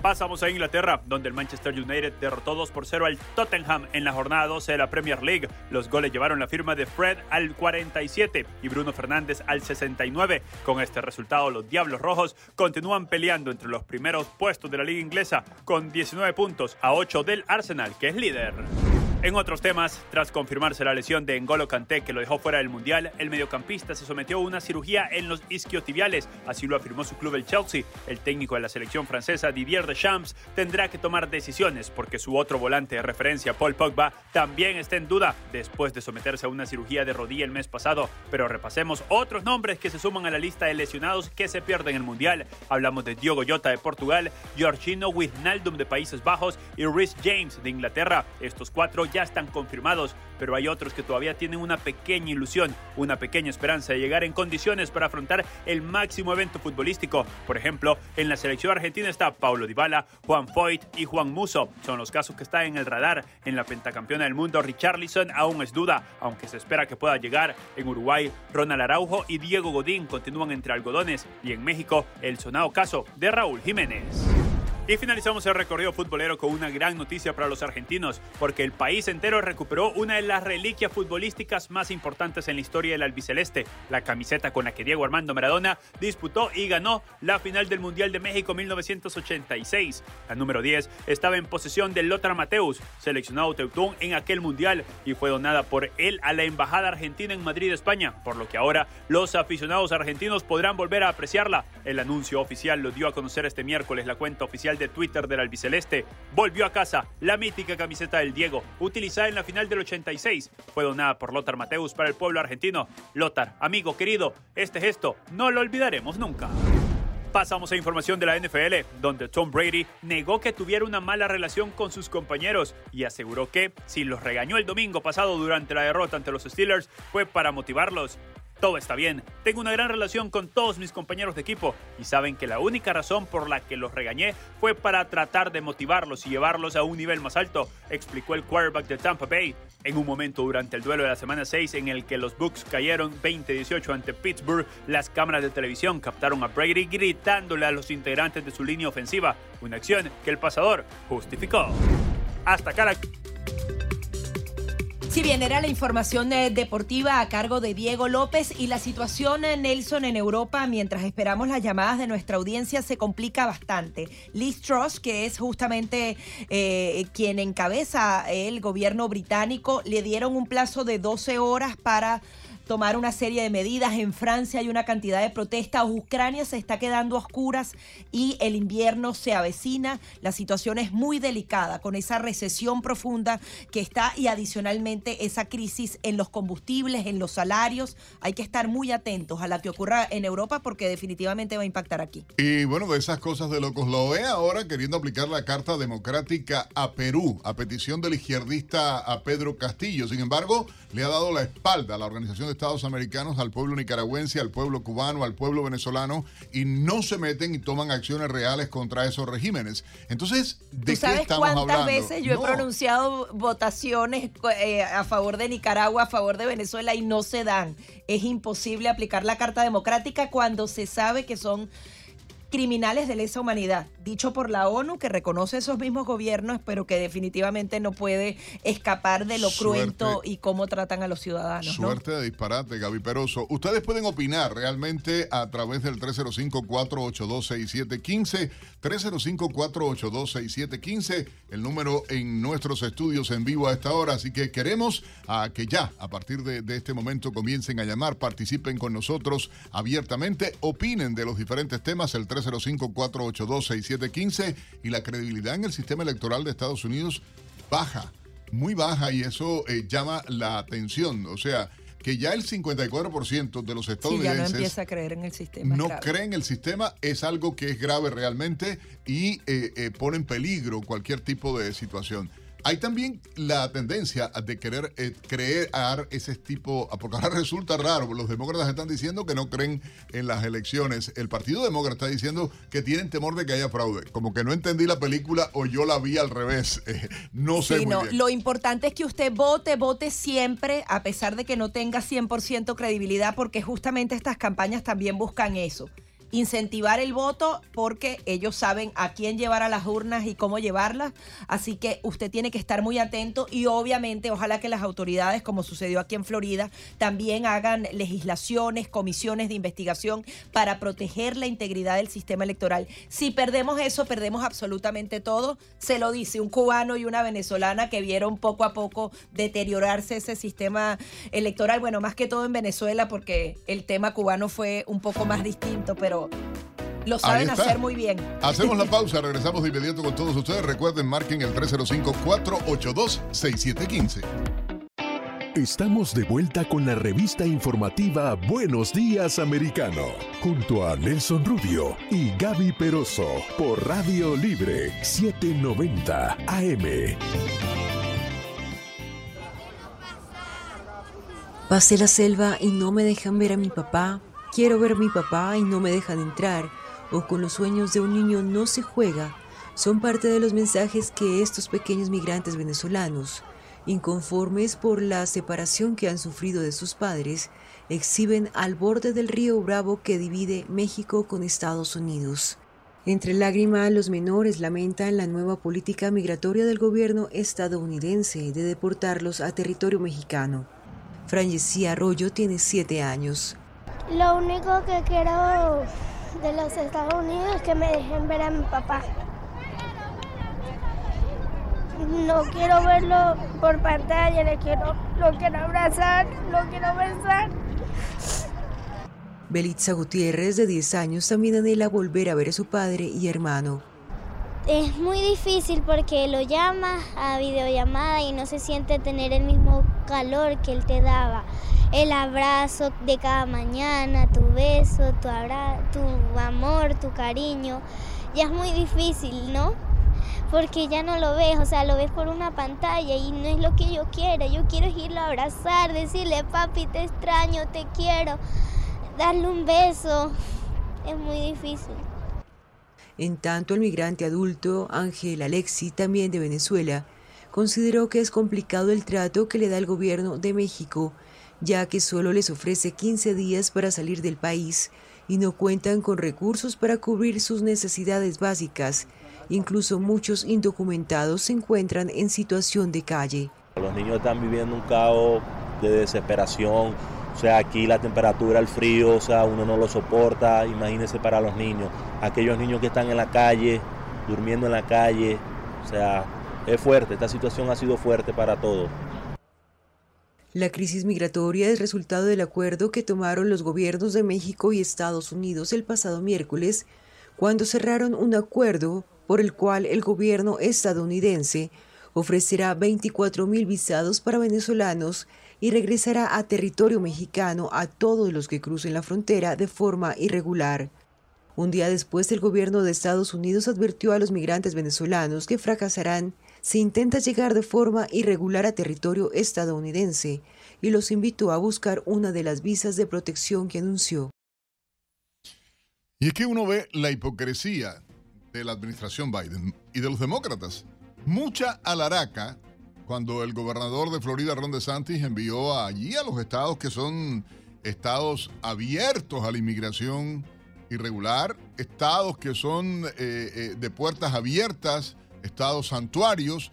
Pasamos a Inglaterra, donde el Manchester United derrotó 2 por 0 al Tottenham en la jornada 12 de la Premier League. Los goles llevaron la firma de Fred al 47 y Bruno Fernández al 69. Con este resultado, los Diablos Rojos continúan peleando entre los primeros puestos de la liga inglesa con 19 puntos a 8 del Arsenal, que es líder. En otros temas, tras confirmarse la lesión de N'Golo Kanté que lo dejó fuera del Mundial, el mediocampista se sometió a una cirugía en los isquiotibiales, así lo afirmó su club el Chelsea. El técnico de la selección francesa Didier Deschamps tendrá que tomar decisiones porque su otro volante de referencia, Paul Pogba, también está en duda después de someterse a una cirugía de rodilla el mes pasado. Pero repasemos otros nombres que se suman a la lista de lesionados que se pierden el Mundial. Hablamos de Diogo Jota de Portugal, Giorgino Wijnaldum de Países Bajos y Rhys James de Inglaterra. Estos cuatro ya están confirmados, pero hay otros que todavía tienen una pequeña ilusión, una pequeña esperanza de llegar en condiciones para afrontar el máximo evento futbolístico. Por ejemplo, en la selección argentina está Paulo Dybala, Juan Foyt y Juan Muso. Son los casos que están en el radar. En la pentacampeona del mundo, Richarlison aún es duda, aunque se espera que pueda llegar. En Uruguay, Ronald Araujo y Diego Godín continúan entre algodones. Y en México, el sonado caso de Raúl Jiménez. Y finalizamos el recorrido futbolero con una gran noticia para los argentinos, porque el país entero recuperó una de las reliquias futbolísticas más importantes en la historia del albiceleste, la camiseta con la que Diego Armando Maradona disputó y ganó la final del Mundial de México 1986. La número 10 estaba en posesión de Lothar Mateus, seleccionado Teutón en aquel Mundial, y fue donada por él a la Embajada Argentina en Madrid, España, por lo que ahora los aficionados argentinos podrán volver a apreciarla. El anuncio oficial lo dio a conocer este miércoles la cuenta oficial de Twitter del albiceleste, volvió a casa la mítica camiseta del Diego, utilizada en la final del 86. Fue donada por Lothar Mateus para el pueblo argentino. Lothar, amigo querido, este gesto no lo olvidaremos nunca. Pasamos a información de la NFL, donde Tom Brady negó que tuviera una mala relación con sus compañeros y aseguró que, si los regañó el domingo pasado durante la derrota ante los Steelers, fue para motivarlos. Todo está bien, tengo una gran relación con todos mis compañeros de equipo y saben que la única razón por la que los regañé fue para tratar de motivarlos y llevarlos a un nivel más alto, explicó el quarterback de Tampa Bay. En un momento durante el duelo de la semana 6 en el que los Bucks cayeron 20-18 ante Pittsburgh, las cámaras de televisión captaron a Brady gritándole a los integrantes de su línea ofensiva, una acción que el pasador justificó. Hasta acá la... Si bien era la información eh, deportiva a cargo de Diego López y la situación en Nelson en Europa mientras esperamos las llamadas de nuestra audiencia se complica bastante. Liz Truss, que es justamente eh, quien encabeza el gobierno británico, le dieron un plazo de 12 horas para tomar una serie de medidas. En Francia hay una cantidad de protestas. Ucrania se está quedando a oscuras y el invierno se avecina. La situación es muy delicada con esa recesión profunda que está y adicionalmente esa crisis en los combustibles, en los salarios. Hay que estar muy atentos a la que ocurra en Europa porque definitivamente va a impactar aquí. Y bueno, de esas cosas de locos, lo ve ahora queriendo aplicar la Carta Democrática a Perú a petición del izquierdista a Pedro Castillo. Sin embargo, le ha dado la espalda a la Organización de estados americanos al pueblo nicaragüense, al pueblo cubano, al pueblo venezolano y no se meten y toman acciones reales contra esos regímenes. Entonces, ¿de ¿Tú sabes qué estamos cuántas hablando? veces yo he pronunciado votaciones eh, a favor de Nicaragua, a favor de Venezuela y no se dan? Es imposible aplicar la Carta Democrática cuando se sabe que son criminales de lesa humanidad, dicho por la ONU que reconoce esos mismos gobiernos, pero que definitivamente no puede escapar de lo Suerte. cruento y cómo tratan a los ciudadanos. ¿no? Suerte de disparate, Gaby Peroso. Ustedes pueden opinar realmente a través del 305-482-6715. 305-482-6715, el número en nuestros estudios en vivo a esta hora. Así que queremos a que ya, a partir de, de este momento, comiencen a llamar, participen con nosotros abiertamente, opinen de los diferentes temas, el 305-482-6715 y la credibilidad en el sistema electoral de Estados Unidos baja muy baja y eso eh, llama la atención. O sea, que ya el 54% de los Si ya no estadounidenses empieza a creer en el sistema. no creen el sistema es algo que es grave realmente y eh, eh, pone en peligro cualquier tipo de situación. Hay también la tendencia de querer eh, crear ese tipo, porque ahora resulta raro, los demócratas están diciendo que no creen en las elecciones, el Partido Demócrata está diciendo que tienen temor de que haya fraude, como que no entendí la película o yo la vi al revés, Eh, no sé Sí, muy no, bien. Lo importante es que usted vote, vote siempre, a pesar de que no tenga 100% credibilidad, porque justamente estas campañas también buscan eso. Incentivar el voto porque ellos saben a quién llevar a las urnas y cómo llevarlas. Así que usted tiene que estar muy atento y obviamente ojalá que las autoridades, como sucedió aquí en Florida, también hagan legislaciones, comisiones de investigación para proteger la integridad del sistema electoral. Si perdemos eso, perdemos absolutamente todo. Se lo dice un cubano y una venezolana que vieron poco a poco deteriorarse ese sistema electoral. Bueno, más que todo en Venezuela, porque el tema cubano fue un poco más distinto, pero lo saben hacer muy bien. Hacemos la pausa, regresamos de inmediato con todos ustedes. Recuerden, marquen el 305-482-6715. Estamos de vuelta con la revista informativa Buenos Días Americano, junto a Nelson Rubio y Gaby Peroso por Radio Libre 790 AM. Pasé la selva y no me dejan ver a mi papá. Quiero ver a mi papá y no me dejan entrar. O con los sueños de un niño no se juega. Son parte de los mensajes que estos pequeños migrantes venezolanos, inconformes por la separación que han sufrido de sus padres, exhiben al borde del río Bravo que divide México con Estados Unidos. Entre lágrimas, los menores lamentan la nueva política migratoria del gobierno estadounidense de deportarlos a territorio mexicano. Frangesí Arroyo tiene siete años. Lo único que quiero de los Estados Unidos es que me dejen ver a mi papá. No quiero verlo por pantalla, le quiero, lo quiero abrazar, lo quiero besar. Belitza Gutiérrez, de 10 años, también anhela volver a ver a su padre y hermano. Es muy difícil porque lo llamas a videollamada y no se siente tener el mismo calor que él te daba. El abrazo de cada mañana, tu beso, tu, tu amor, tu cariño. Ya es muy difícil, ¿no? Porque ya no lo ves, o sea, lo ves por una pantalla y no es lo que yo quiero. Yo quiero irlo a abrazar, decirle, papi, te extraño, te quiero, darle un beso. Es muy difícil. En tanto, el migrante adulto Ángel Alexi, también de Venezuela, consideró que es complicado el trato que le da el gobierno de México, ya que solo les ofrece 15 días para salir del país y no cuentan con recursos para cubrir sus necesidades básicas. Incluso muchos indocumentados se encuentran en situación de calle. Los niños están viviendo un caos de desesperación. O sea, aquí la temperatura, el frío, o sea, uno no lo soporta. Imagínense para los niños. Aquellos niños que están en la calle, durmiendo en la calle. O sea, es fuerte. Esta situación ha sido fuerte para todos. La crisis migratoria es resultado del acuerdo que tomaron los gobiernos de México y Estados Unidos el pasado miércoles, cuando cerraron un acuerdo por el cual el gobierno estadounidense ofrecerá 24 mil visados para venezolanos y regresará a territorio mexicano a todos los que crucen la frontera de forma irregular. Un día después, el gobierno de Estados Unidos advirtió a los migrantes venezolanos que fracasarán se intenta llegar de forma irregular a territorio estadounidense y los invitó a buscar una de las visas de protección que anunció. Y es que uno ve la hipocresía de la administración Biden y de los demócratas. Mucha alaraca cuando el gobernador de Florida, Ron DeSantis, envió allí a los estados que son estados abiertos a la inmigración irregular, estados que son eh, eh, de puertas abiertas, estados santuarios.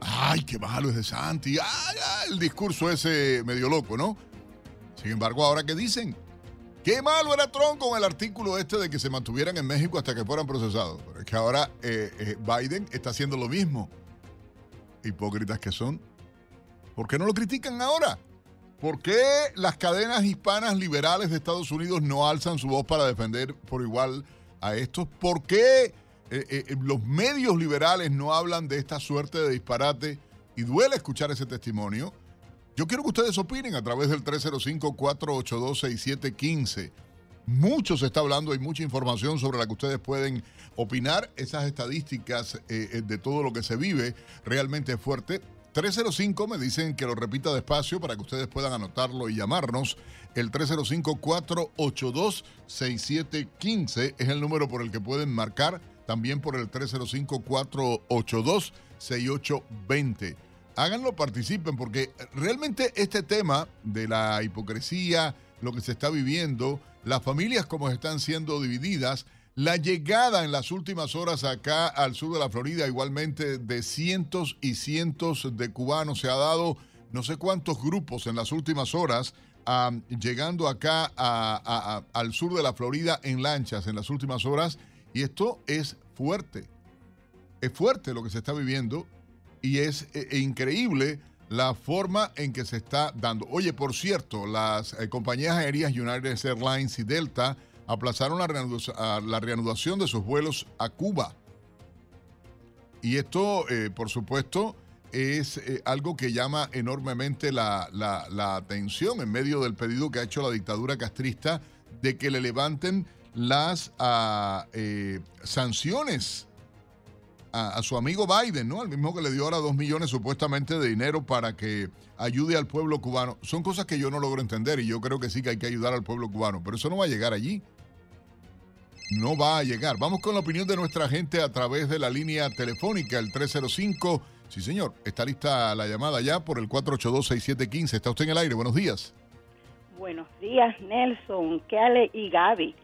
Ay, qué malo es DeSantis. Ay, el discurso ese medio loco, ¿no? Sin embargo, ahora que dicen, qué malo era Trump con el artículo este de que se mantuvieran en México hasta que fueran procesados. Pero es que ahora eh, Biden está haciendo lo mismo hipócritas que son. ¿Por qué no lo critican ahora? ¿Por qué las cadenas hispanas liberales de Estados Unidos no alzan su voz para defender por igual a estos? ¿Por qué eh, eh, los medios liberales no hablan de esta suerte de disparate? Y duele escuchar ese testimonio. Yo quiero que ustedes opinen a través del 305-482-6715. Mucho se está hablando, hay mucha información sobre la que ustedes pueden opinar. Esas estadísticas eh, eh, de todo lo que se vive realmente es fuerte. 305 me dicen que lo repita despacio para que ustedes puedan anotarlo y llamarnos. El 305-482-6715 es el número por el que pueden marcar. También por el 305-482-6820. Háganlo, participen, porque realmente este tema de la hipocresía, lo que se está viviendo, las familias como están siendo divididas, la llegada en las últimas horas acá al sur de la Florida igualmente de cientos y cientos de cubanos. Se ha dado no sé cuántos grupos en las últimas horas llegando acá al sur de la Florida en lanchas en las últimas horas. Y esto es fuerte. Es fuerte lo que se está viviendo y es e, e increíble la forma en que se está dando. Oye, por cierto, las eh, compañías aéreas United Airlines y Delta aplazaron la, reanudación de sus vuelos a Cuba. Y esto, eh, por supuesto, es eh, algo que llama enormemente la, atención en medio del pedido que ha hecho la dictadura castrista de que le levanten las ah, sanciones a, su amigo Biden, ¿no? Al mismo que le dio ahora dos millones supuestamente de dinero para que ayude al pueblo cubano. Son cosas que yo no logro entender y yo creo que sí que hay que ayudar al pueblo cubano, pero eso no va a llegar allí. No va a llegar. Vamos con la opinión de nuestra gente a través de la línea telefónica, el 305. Sí, señor, está lista la llamada ya por el 482-6715. Está usted en el aire. Buenos días. Buenos días, Nelson, Kale y Gaby.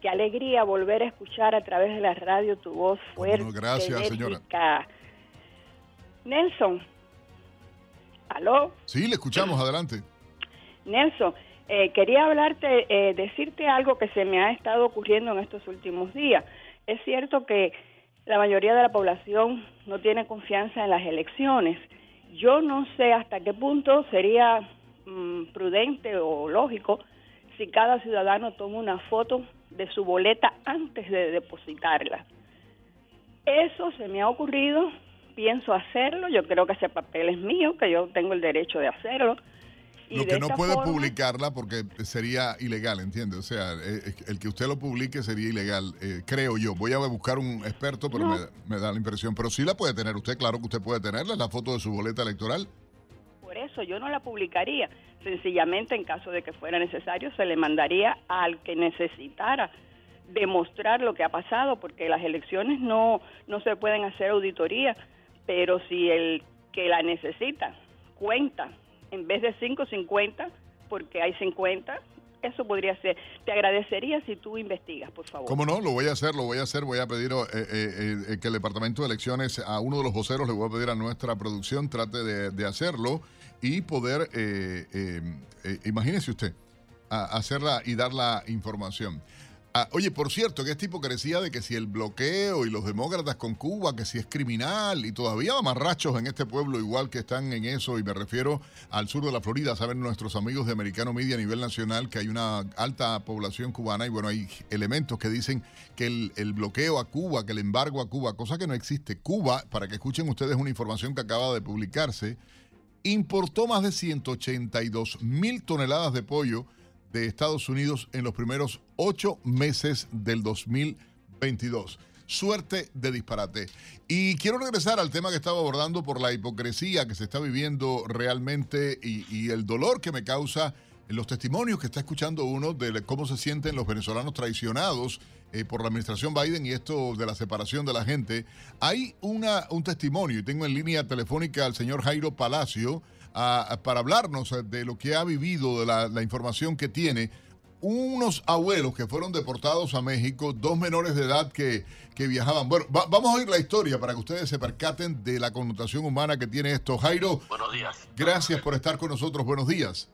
Qué alegría volver a escuchar a través de la radio tu voz fuerte. Bueno, gracias, señora. Nelson. ¿Aló? Sí, le escuchamos, adelante. Nelson, eh, quería hablarte, eh, decirte algo que se me ha estado ocurriendo en estos últimos días. Es cierto que la mayoría de la población no tiene confianza en las elecciones. Yo no sé hasta qué punto sería mm, prudente o lógico si cada ciudadano toma una foto de su boleta antes de depositarla. Eso se me ha ocurrido, pienso hacerlo, yo creo que ese papel es mío, que yo tengo el derecho de hacerlo. lo que no puede publicarla porque sería ilegal, ¿entiende? O sea, eh, eh, el que usted lo publique sería ilegal, eh, creo yo. Voy a buscar un experto, pero me, me, da la impresión. Pero sí la puede tener usted, claro que usted puede tenerla, la foto de su boleta electoral. Por eso yo no la publicaría. Sencillamente, en caso de que fuera necesario, se le mandaría al que necesitara demostrar lo que ha pasado, porque las elecciones no, no se pueden hacer auditoría, pero si el que la necesita cuenta, en vez de 5, 50, porque hay 50, eso podría ser. Te agradecería si tú investigas, por favor. ¿Cómo no? Lo voy a hacer, lo voy a hacer. Voy a pedir eh, eh, eh, que el Departamento de Elecciones, a uno de los voceros, le voy a pedir a nuestra producción, trate de hacerlo y poder, eh, eh, eh, imagínese usted, hacerla y dar la información. Ah, oye, por cierto, que esta hipocresía de que si el bloqueo y los demócratas con Cuba, que si es criminal y todavía amarrachos en este pueblo igual que están en eso, y me refiero al sur de la Florida, saben nuestros amigos de Americano Media a nivel nacional que hay una alta población cubana y bueno, hay elementos que dicen que el, el bloqueo a Cuba, que el embargo a Cuba, cosa que no existe. Cuba, para que escuchen ustedes una información que acaba de publicarse, importó más de 182 mil toneladas de pollo de Estados Unidos en los primeros ocho meses del 2022. suerte de disparate. Y quiero regresar al tema que estaba abordando por la hipocresía que se está viviendo realmente y, y el dolor que me causa los testimonios que está escuchando uno de cómo se sienten los venezolanos traicionados eh, por la administración Biden y esto de la separación de la gente. Hay una, un testimonio y tengo en línea telefónica al señor Jairo Palacio para hablarnos de lo que ha vivido, de la, información que tiene. Unos abuelos que fueron deportados a México, dos menores de edad que, que viajaban. Bueno, vamos a oír la historia para que ustedes se percaten de la connotación humana que tiene esto. Jairo. Buenos días. Gracias por estar con nosotros. Buenos días.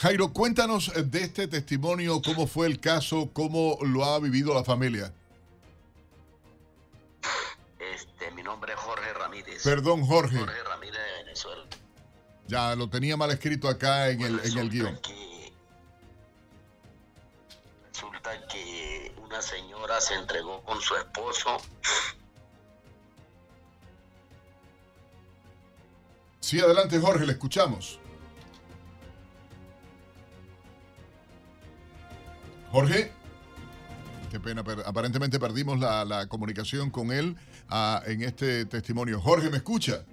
Jairo, cuéntanos eh, de este testimonio, cómo fue el caso, cómo lo ha vivido la familia. Este, mi nombre es Jorge Ramírez. Perdón, Jorge. Jorge Ramírez de Venezuela. Ya, lo tenía mal escrito acá en el, en el guion. resulta que una señora se entregó con su esposo. Sí, adelante, Jorge, le escuchamos. Jorge. Qué pena, aparentemente perdimos la, comunicación con él ah, en este testimonio. Jorge, ¿me escucha?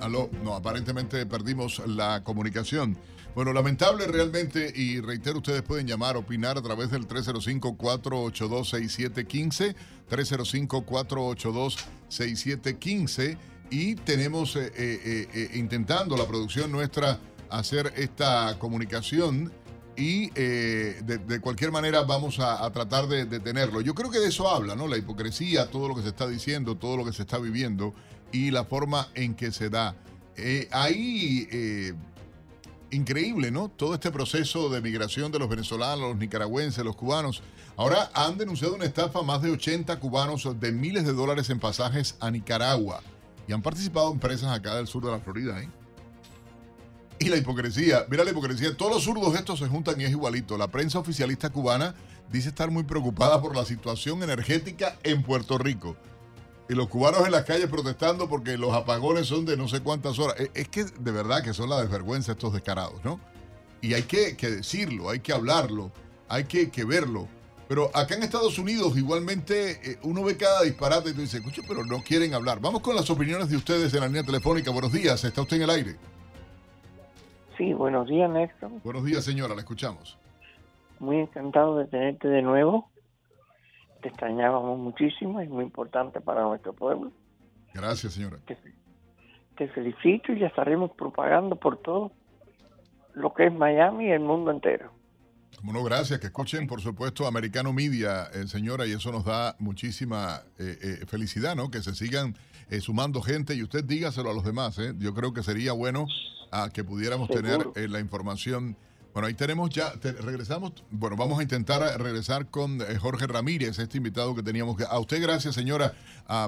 Aló, no, aparentemente perdimos la comunicación. Bueno, lamentable realmente, y reitero, ustedes pueden llamar, opinar a través del 305-482-6715, 305-482-6715, y tenemos eh, eh, eh, intentando la producción nuestra hacer esta comunicación y eh, de, cualquier manera vamos a, tratar de, tenerlo. Yo creo que de eso habla, ¿no? La hipocresía, todo lo que se está diciendo, todo lo que se está viviendo y la forma en que se da. Eh, ahí, eh, increíble, ¿no? Todo este proceso de migración de los venezolanos, los nicaragüenses, los cubanos. Ahora han denunciado una estafa más de 80 cubanos de miles de dólares en pasajes a Nicaragua. Y han participado empresas acá del sur de la Florida, ¿eh? Y la hipocresía, mira la hipocresía, todos los zurdos estos se juntan y es igualito. La prensa oficialista cubana dice estar muy preocupada por la situación energética en Puerto Rico. Y los cubanos en las calles protestando porque los apagones son de no sé cuántas horas. E, es que de verdad que son la desvergüenza estos descarados, ¿no? Y hay que, decirlo, hay que hablarlo, hay que, verlo. Pero acá en Estados Unidos igualmente eh, uno ve cada disparate y tú dices, escucha, pero no quieren hablar. Vamos con las opiniones de ustedes en la línea telefónica. Buenos días, está usted en el aire. Sí, buenos días, Néstor. Buenos días, señora, la escuchamos. Muy encantado de tenerte de nuevo. Te extrañábamos muchísimo, es muy importante para nuestro pueblo. Gracias, señora. Te, felicito y ya estaremos propagando por todo lo que es Miami y el mundo entero. Como no, gracias. Que escuchen, por supuesto, Americano Media, eh, señora, y eso nos da muchísima eh, eh, felicidad, ¿no? Que se sigan sumando gente y usted dígaselo a los demás, ¿eh? Yo creo que sería bueno a que pudiéramos tener la información. Bueno, ahí tenemos ya, regresamos, bueno, vamos a intentar regresar con Jorge Ramírez, este invitado que teníamos. A usted gracias, señora,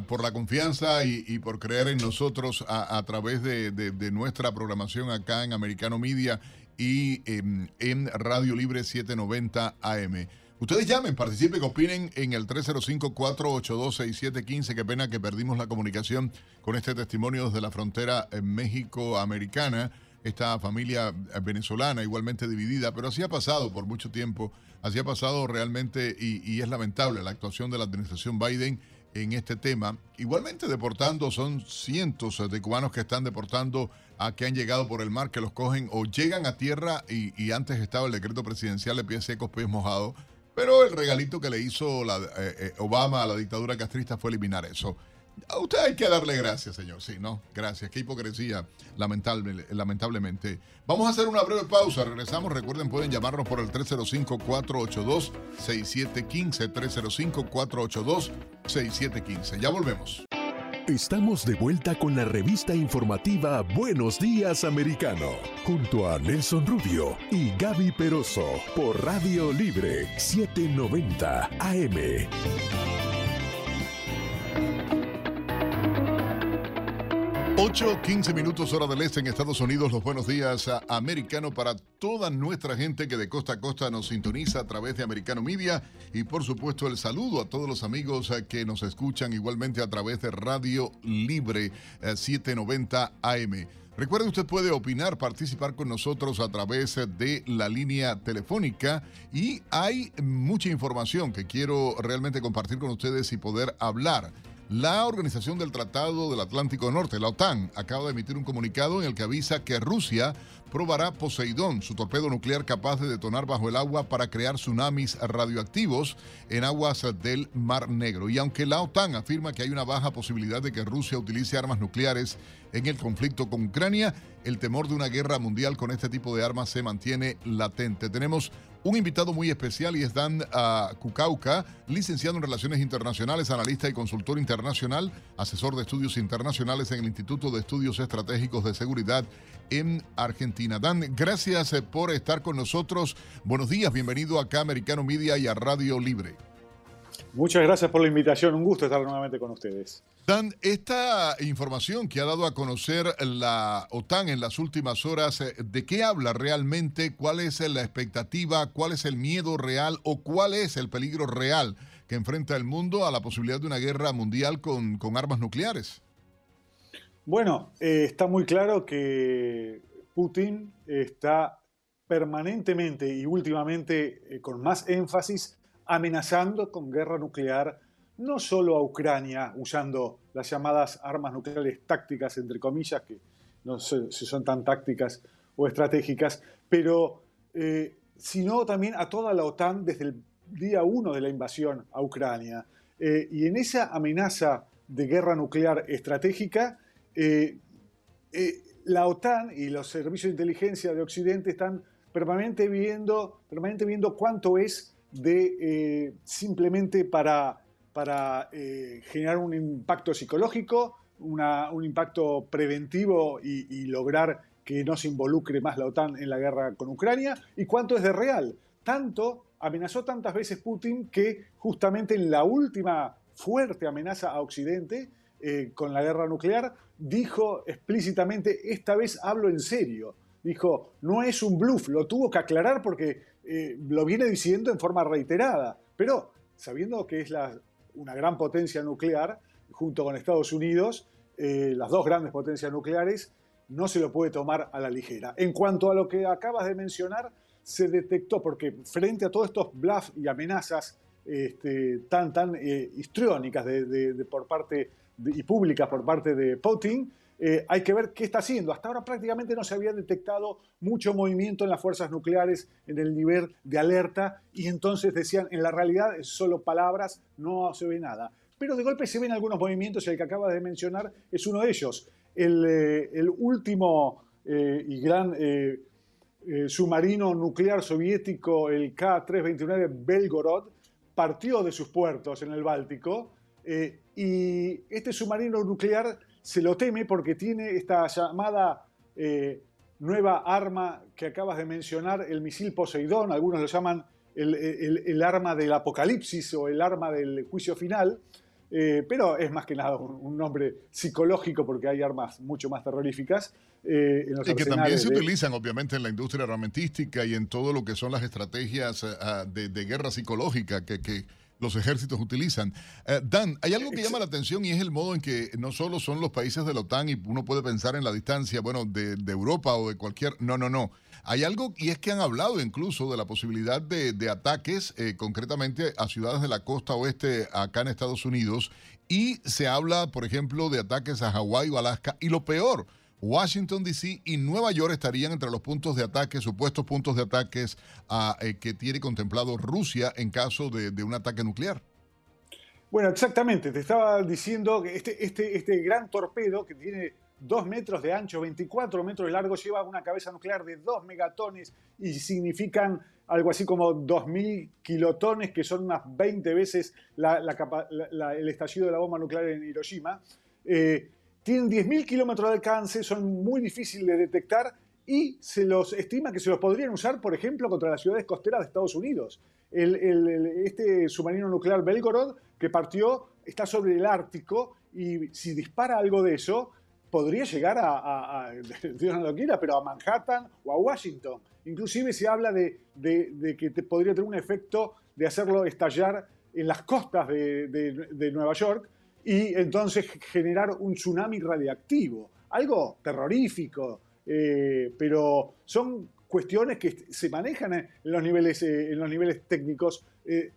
por la confianza y, por creer en nosotros a, través de, nuestra programación acá en Americano Media y em, en Radio Libre 790 AM. Ustedes llamen, participen, opinen en el 305-482-6715. Qué pena que perdimos la comunicación con este testimonio desde la frontera México-americana. Esta familia venezolana igualmente dividida, pero así ha pasado por mucho tiempo. Así ha pasado realmente y, es lamentable la actuación de la administración Biden en este tema. Igualmente deportando, son cientos de cubanos que están deportando a que han llegado por el mar, que los cogen o llegan a tierra y, antes estaba el decreto presidencial de pies secos, pies mojados pero el regalito que le hizo eh, eh, Obama a la dictadura castrista fue eliminar eso. A usted hay que darle gracias, señor. Sí, no, gracias. Qué hipocresía, lamentable, lamentablemente. Vamos a hacer una breve pausa. Regresamos. Recuerden, pueden llamarnos por el 305-482-6715. 305-482-6715. Ya volvemos. Estamos de vuelta con la revista informativa Buenos Días Americano, junto a Nelson Rubio y Gaby Peroso por Radio Libre 790 AM. 8, 15 minutos hora del este en Estados Unidos. Los buenos días a Americano para toda nuestra gente que de costa a costa nos sintoniza a través de Americano Media. Y por supuesto el saludo a todos los amigos eh, que nos escuchan igualmente a través de Radio Libre 790 eh, AM. Recuerde, usted puede opinar, participar con nosotros a través de la línea telefónica y hay mucha información que quiero realmente compartir con ustedes y poder hablar. La Organización del Tratado del Atlántico Norte, la OTAN, acaba de emitir un comunicado en el que avisa que Rusia probará Poseidón, su torpedo nuclear capaz de detonar bajo el agua para crear tsunamis radioactivos en aguas del Mar Negro. Y aunque la OTAN afirma que hay una baja posibilidad de que Rusia utilice armas nucleares en el conflicto con Ucrania, el temor de una guerra mundial con este tipo de armas se mantiene latente. Tenemos un invitado muy especial y es Dan uh, licenciado en Relaciones Internacionales, analista y consultor internacional, asesor de estudios internacionales en el Instituto de Estudios Estratégicos de Seguridad en Argentina. Dan, gracias eh, por estar con nosotros. Buenos días, bienvenido acá a Americano Media y a Radio Libre. Muchas gracias por la invitación, un gusto estar nuevamente con ustedes. Dan, esta información que ha dado a conocer la OTAN en las últimas horas, eh, ¿de qué habla realmente? ¿Cuál es la expectativa? ¿Cuál es el miedo real o cuál es el peligro real que enfrenta el mundo a la posibilidad de una guerra mundial con, armas nucleares? Bueno, eh, está muy claro que Putin está permanentemente y últimamente eh, con más énfasis amenazando con guerra nuclear no solo a Ucrania usando las llamadas armas nucleares tácticas, entre comillas, que no sé si son tan tácticas o estratégicas, pero eh, sino también a toda la OTAN desde el día uno de la invasión a Ucrania. Eh, y en esa amenaza de guerra nuclear estratégica, eh, la OTAN y los servicios de inteligencia de Occidente están permanentemente viendo, permanentemente viendo cuánto es de simplemente para para eh, generar un impacto psicológico, un impacto preventivo y, lograr que no se involucre más la OTAN en la guerra con Ucrania, y cuánto es de real. Tanto, amenazó tantas veces Putin que justamente en la última fuerte amenaza a Occidente eh, con la guerra nuclear, dijo explícitamente, esta vez hablo en serio. Dijo, no es un bluff, lo tuvo que aclarar porque eh, lo viene diciendo en forma reiterada, pero sabiendo que es una gran potencia nuclear, junto con Estados Unidos, eh, las dos grandes potencias nucleares, no se lo puede tomar a la ligera. En cuanto a lo que acabas de mencionar, se detectó, porque frente a todos estos bluffs y amenazas este, tan, tan eh, histriónicas de, por parte y públicas por parte de Putin, eh, hay que ver qué está haciendo. Hasta ahora prácticamente no se había detectado mucho movimiento en las fuerzas nucleares en el nivel de alerta y entonces decían, en la realidad es solo palabras, no se ve nada. Pero de golpe se ven algunos movimientos y el que acaba de mencionar es uno de ellos. El, eh, último eh, y gran submarino nuclear soviético, el K-329 Belgorod, partió de sus puertos en el Báltico y este submarino nuclear se lo teme porque tiene esta llamada eh, nueva arma que acabas de mencionar, el misil Poseidón, algunos lo llaman el, arma del apocalipsis o el arma del juicio final, eh, pero es más que nada un, nombre psicológico porque hay armas mucho más terroríficas. Eh, y que también se utilizan obviamente en la industria armamentística y en todo lo que son las estrategias de, guerra psicológica que los ejércitos utilizan. Eh, Dan, hay algo que llama la atención y es el modo en que no solo son los países de la OTAN y uno puede pensar en la distancia, bueno, de, Europa o de cualquier... No, no, no. Hay algo, y es que han hablado incluso de la posibilidad de, ataques, eh, concretamente a ciudades de la costa oeste acá en Estados Unidos, y se habla, por ejemplo, de ataques a Hawái o Alaska, y lo peor, Washington, D.C. y Nueva York estarían entre los puntos de ataque, supuestos puntos de ataques eh, que tiene contemplado Rusia en caso de, un ataque nuclear. Bueno, exactamente. Te estaba diciendo que este, este, este gran torpedo que tiene 2 metros de ancho, 24 metros de largo, lleva una cabeza nuclear de 2 megatones y significan algo así como 2.000 kilotones, que son unas 20 veces el estallido de la bomba nuclear en Hiroshima. Eh, tienen 10.000 kilómetros de alcance, son muy difíciles de detectar y se los estima que se los podrían usar, por ejemplo, contra las ciudades costeras de Estados Unidos. este submarino nuclear Belgorod que partió está sobre el Ártico y si dispara algo de eso, podría llegar a, Dios no lo quiera, pero a Manhattan o a Washington. Inclusive se habla de, que podría tener un efecto de hacerlo estallar en las costas de Nueva York y entonces generar un tsunami radiactivo. algo terrorífico, eh, pero son cuestiones que se manejan en los niveles, eh, en los niveles técnicos de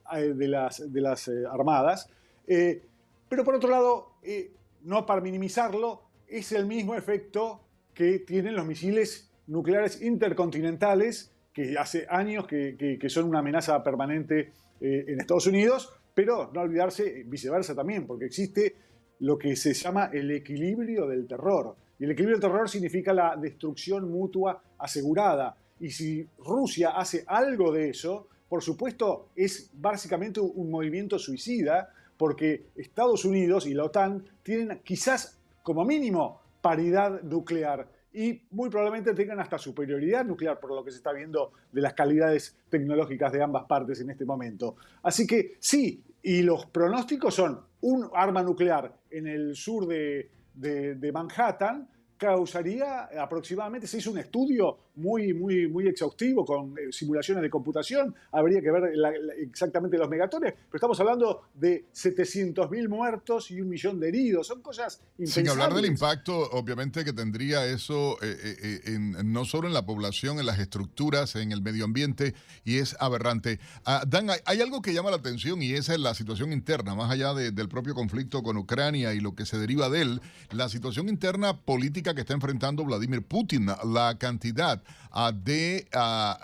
las, de las armadas. pero por otro lado, no para minimizarlo, es el mismo efecto que tienen los misiles nucleares intercontinentales, que hace años que, son una amenaza permanente eh, en Estados Unidos, pero no olvidarse viceversa también, porque existe lo que se llama el equilibrio del terror. Y el equilibrio del terror significa la destrucción mutua asegurada. Y si Rusia hace algo de eso, por supuesto es básicamente un movimiento suicida, porque Estados Unidos y la OTAN tienen quizás como mínimo paridad nuclear y muy probablemente tengan hasta superioridad nuclear por lo que se está viendo de las calidades tecnológicas de ambas partes en este momento. Así que sí, y los pronósticos son un arma nuclear en el sur de, Manhattan, causaría aproximadamente, se hizo un estudio muy, muy, muy exhaustivo con eh, simulaciones de computación, habría que ver exactamente los megatones, pero estamos hablando de 700.000 muertos y un millón de heridos, son cosas impensables. Sin hablar del impacto, obviamente, que tendría eso eh, eh, no solo en la población, en las estructuras, en el medio ambiente, y es aberrante. Ah, Dan, hay, algo que llama la atención y esa es la situación interna, más allá del propio conflicto con Ucrania y lo que se deriva de él, la situación interna política que está enfrentando Vladimir Putin, la cantidad ah, de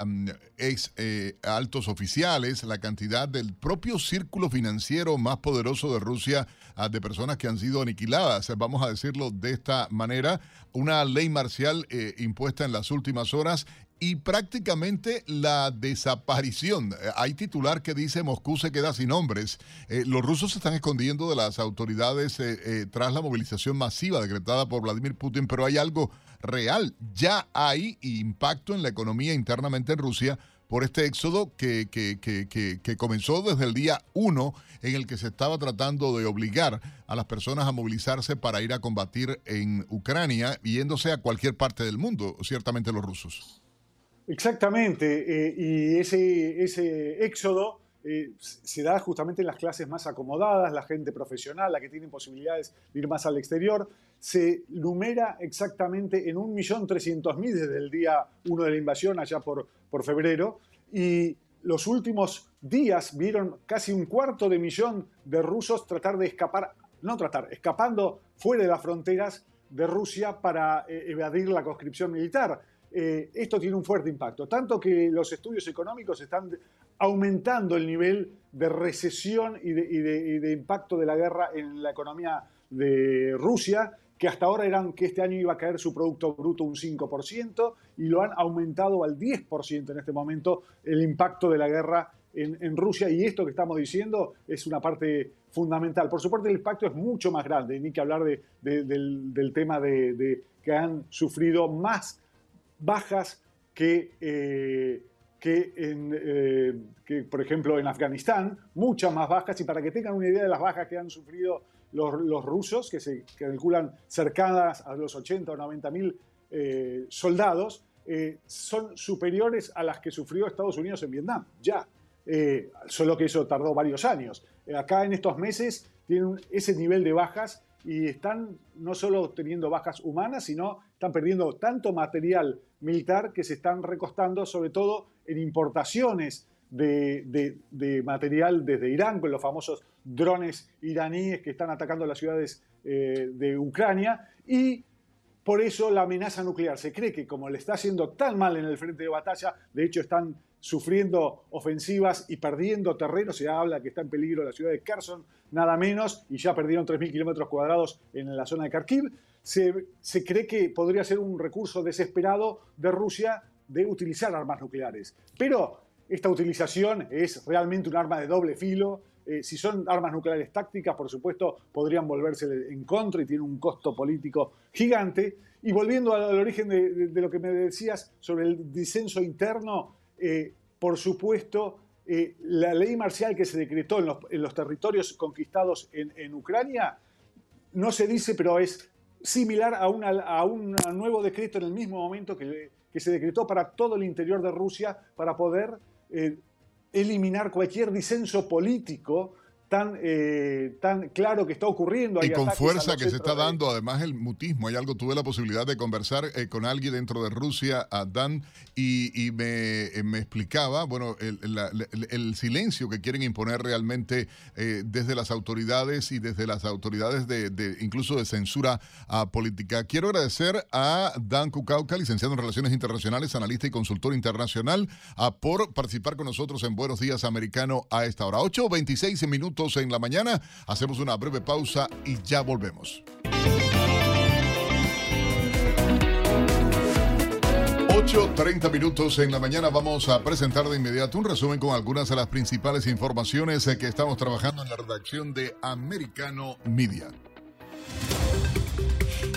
mm, ex eh, altos oficiales, la cantidad del propio círculo financiero más poderoso de Rusia, ah, de personas que han sido aniquiladas, vamos a decirlo de esta manera, una ley marcial eh, impuesta en las últimas horas y prácticamente la desaparición. Eh, hay titular que dice Moscú se queda sin hombres. Eh, los rusos se están escondiendo de las autoridades eh, tras la movilización masiva decretada por Vladimir Putin, pero hay algo real. Ya hay impacto en la economía internamente en Rusia por este éxodo que, que, que, que, comenzó desde el día 1 en el que se estaba tratando de obligar a las personas a movilizarse para ir a combatir en Ucrania, yéndose a cualquier parte del mundo, ciertamente los rusos. Exactamente, eh, y ese, ese éxodo eh, se da justamente en las clases más acomodadas, la gente profesional, la que tiene posibilidades de ir más al exterior. Se numera exactamente en 1.300.000 desde el día 1 de la invasión, allá por, por febrero, y los últimos días vieron casi un cuarto de millón de rusos tratar de escapar, no tratar, escapando fuera de las fronteras de Rusia para eh, evadir la conscripción militar. Eh, esto tiene un fuerte impacto, tanto que los estudios económicos están aumentando el nivel de recesión y de, impacto de la guerra en la economía de Rusia, que hasta ahora eran que este año iba a caer su Producto Bruto un 5%, y lo han aumentado al 10% en este momento el impacto de la guerra en, Rusia, y esto que estamos diciendo es una parte fundamental. Por supuesto, el impacto es mucho más grande, ni que hablar del, del, tema de que han sufrido más bajas que, eh, eh, que, por ejemplo, en Afganistán, muchas más bajas, y para que tengan una idea de las bajas que han sufrido los, rusos, que se calculan cercanas a los 80 o 90 mil eh, soldados, son superiores a las que sufrió Estados Unidos en Vietnam, ya. solo que eso tardó varios años. acá en estos meses tienen ese nivel de bajas y están no solo teniendo bajas humanas, sino están perdiendo tanto material militar que se están recostando sobre todo en importaciones de, material desde Irán, con los famosos drones iraníes que están atacando las ciudades eh, de Ucrania, y por eso la amenaza nuclear. Se cree que como le está haciendo tan mal en el frente de batalla, de hecho están sufriendo ofensivas y perdiendo terreno. Se habla que está en peligro la ciudad de Kherson, nada menos, y ya perdieron 3.000 kilómetros cuadrados en la zona de Kharkiv. Se, se, cree que podría ser un recurso desesperado de Rusia de utilizar armas nucleares. Pero esta utilización es realmente un arma de doble filo. Eh, si son armas nucleares tácticas, por supuesto, podrían volverse en contra y tiene un costo político gigante. Y volviendo al, origen de, lo que me decías sobre el disenso interno, eh, por supuesto, eh, la ley marcial que se decretó en los, territorios conquistados en, Ucrania, no se dice, pero es similar a, un nuevo decreto en el mismo momento que, se decretó para todo el interior de Rusia para poder eh, eliminar cualquier disenso político tan, eh, tan claro que está ocurriendo. y con fuerza que se está dando, además el mutismo. Hay algo, tuve la posibilidad de conversar eh, con alguien dentro de Rusia, Dan, y, me, eh, me, explicaba, bueno, el, el, silencio que quieren imponer realmente desde las autoridades y desde las autoridades de, de incluso de censura a política. Quiero agradecer a Dan Kukauka, licenciado en Relaciones Internacionales, analista y consultor internacional, a, por participar con nosotros en Buenos Días Americano a esta hora. 8.26 minutos en la mañana. Hacemos una breve pausa y ya volvemos. 8.30 minutos en la mañana vamos a presentar de inmediato un resumen con algunas de las principales informaciones que estamos trabajando en la redacción de Americano Media.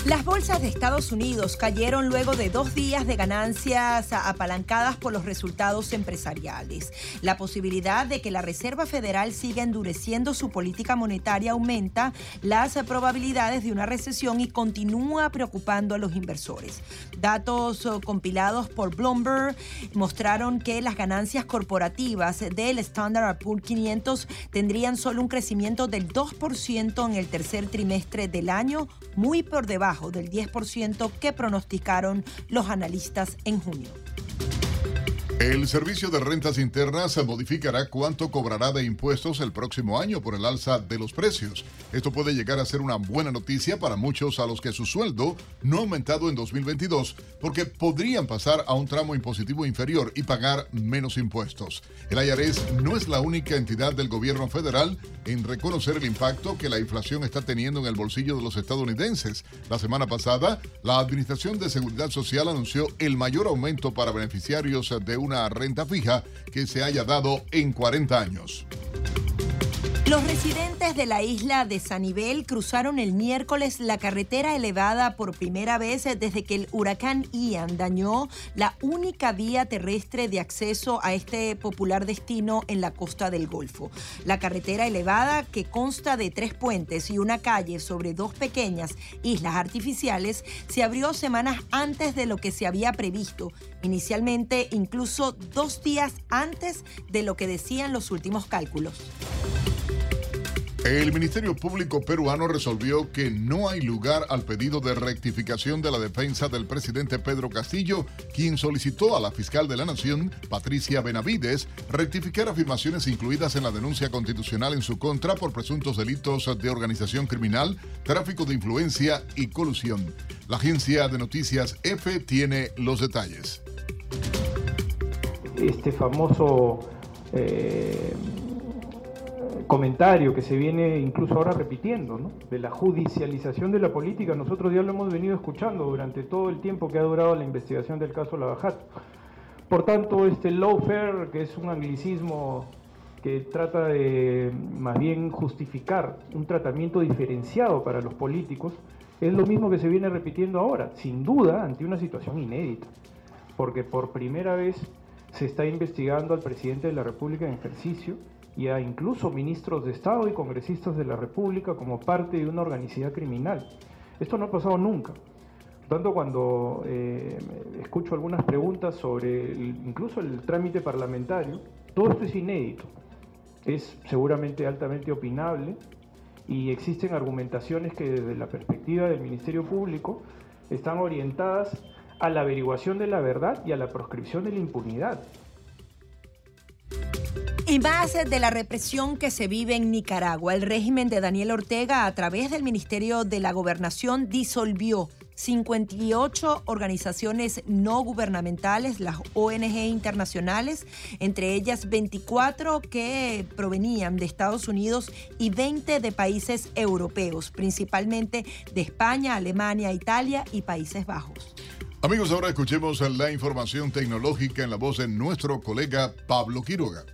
Las bolsas de Estados Unidos cayeron luego de dos días de ganancias apalancadas por los resultados empresariales. La posibilidad de que la Reserva Federal siga endureciendo su política monetaria aumenta las probabilidades de una recesión y continúa preocupando a los inversores. Datos oh, compilados por Bloomberg mostraron que las ganancias corporativas del Standard Poor's 500 tendrían solo un crecimiento del 2% en el tercer trimestre del año, muy por debajo del 10% que pronosticaron los analistas en junio. El Servicio de Rentas Internas modificará cuánto cobrará de impuestos el próximo año por el alza de los precios. Esto puede llegar a ser una buena noticia para muchos a los que su sueldo no ha aumentado en 2022 porque podrían pasar a un tramo impositivo inferior y pagar menos impuestos. El IRS no es la única entidad del gobierno federal en reconocer el impacto que la inflación está teniendo en el bolsillo de los estadounidenses. La semana pasada, la Administración de Seguridad Social anunció el mayor aumento para beneficiarios de una renta fija que se haya dado en 40 años. Los residentes de la isla de Sanibel cruzaron el miércoles la carretera elevada por primera vez desde que el huracán Ian dañó la única vía terrestre de acceso a este popular destino en la costa del Golfo. La carretera elevada, que consta de tres puentes y una calle sobre dos pequeñas islas artificiales, se abrió semanas antes de lo que se había previsto, inicialmente incluso dos días antes de lo que decían los últimos cálculos. El Ministerio Público peruano resolvió que no hay lugar al pedido de rectificación de la defensa del presidente Pedro Castillo, quien solicitó a la fiscal de la Nación, Patricia Benavides, rectificar afirmaciones incluidas en la denuncia constitucional en su contra por presuntos delitos de organización criminal, tráfico de influencia y colusión. La agencia de noticias EFE tiene los detalles. Este famoso... Eh, comentario que se viene incluso ahora repitiendo, ¿no? de la judicialización de la política. Nosotros ya lo hemos venido escuchando durante todo el tiempo que ha durado la investigación del caso Lavajato. Por tanto, este lawfare, que es un anglicismo que trata de más bien justificar un tratamiento diferenciado para los políticos, es lo mismo que se viene repitiendo ahora, sin duda ante una situación inédita, porque por primera vez se está investigando al presidente de la República en ejercicio y a incluso ministros de Estado y congresistas de la República como parte de una organicidad criminal. Esto no ha pasado nunca. Tanto, cuando eh, escucho algunas preguntas sobre incluso el trámite parlamentario, todo esto es inédito. Es seguramente altamente opinable y existen argumentaciones que desde la perspectiva del Ministerio Público están orientadas a la averiguación de la verdad y a la proscripción de la impunidad. Y más de la represión que se vive en Nicaragua, el régimen de Daniel Ortega a través del Ministerio de la Gobernación disolvió 58 organizaciones no gubernamentales, las ONG internacionales, entre ellas 24 que provenían de Estados Unidos y 20 de países europeos, principalmente de España, Alemania, Italia y Países Bajos. Amigos, ahora escuchemos la información tecnológica en la voz de nuestro colega Pablo Quiroga.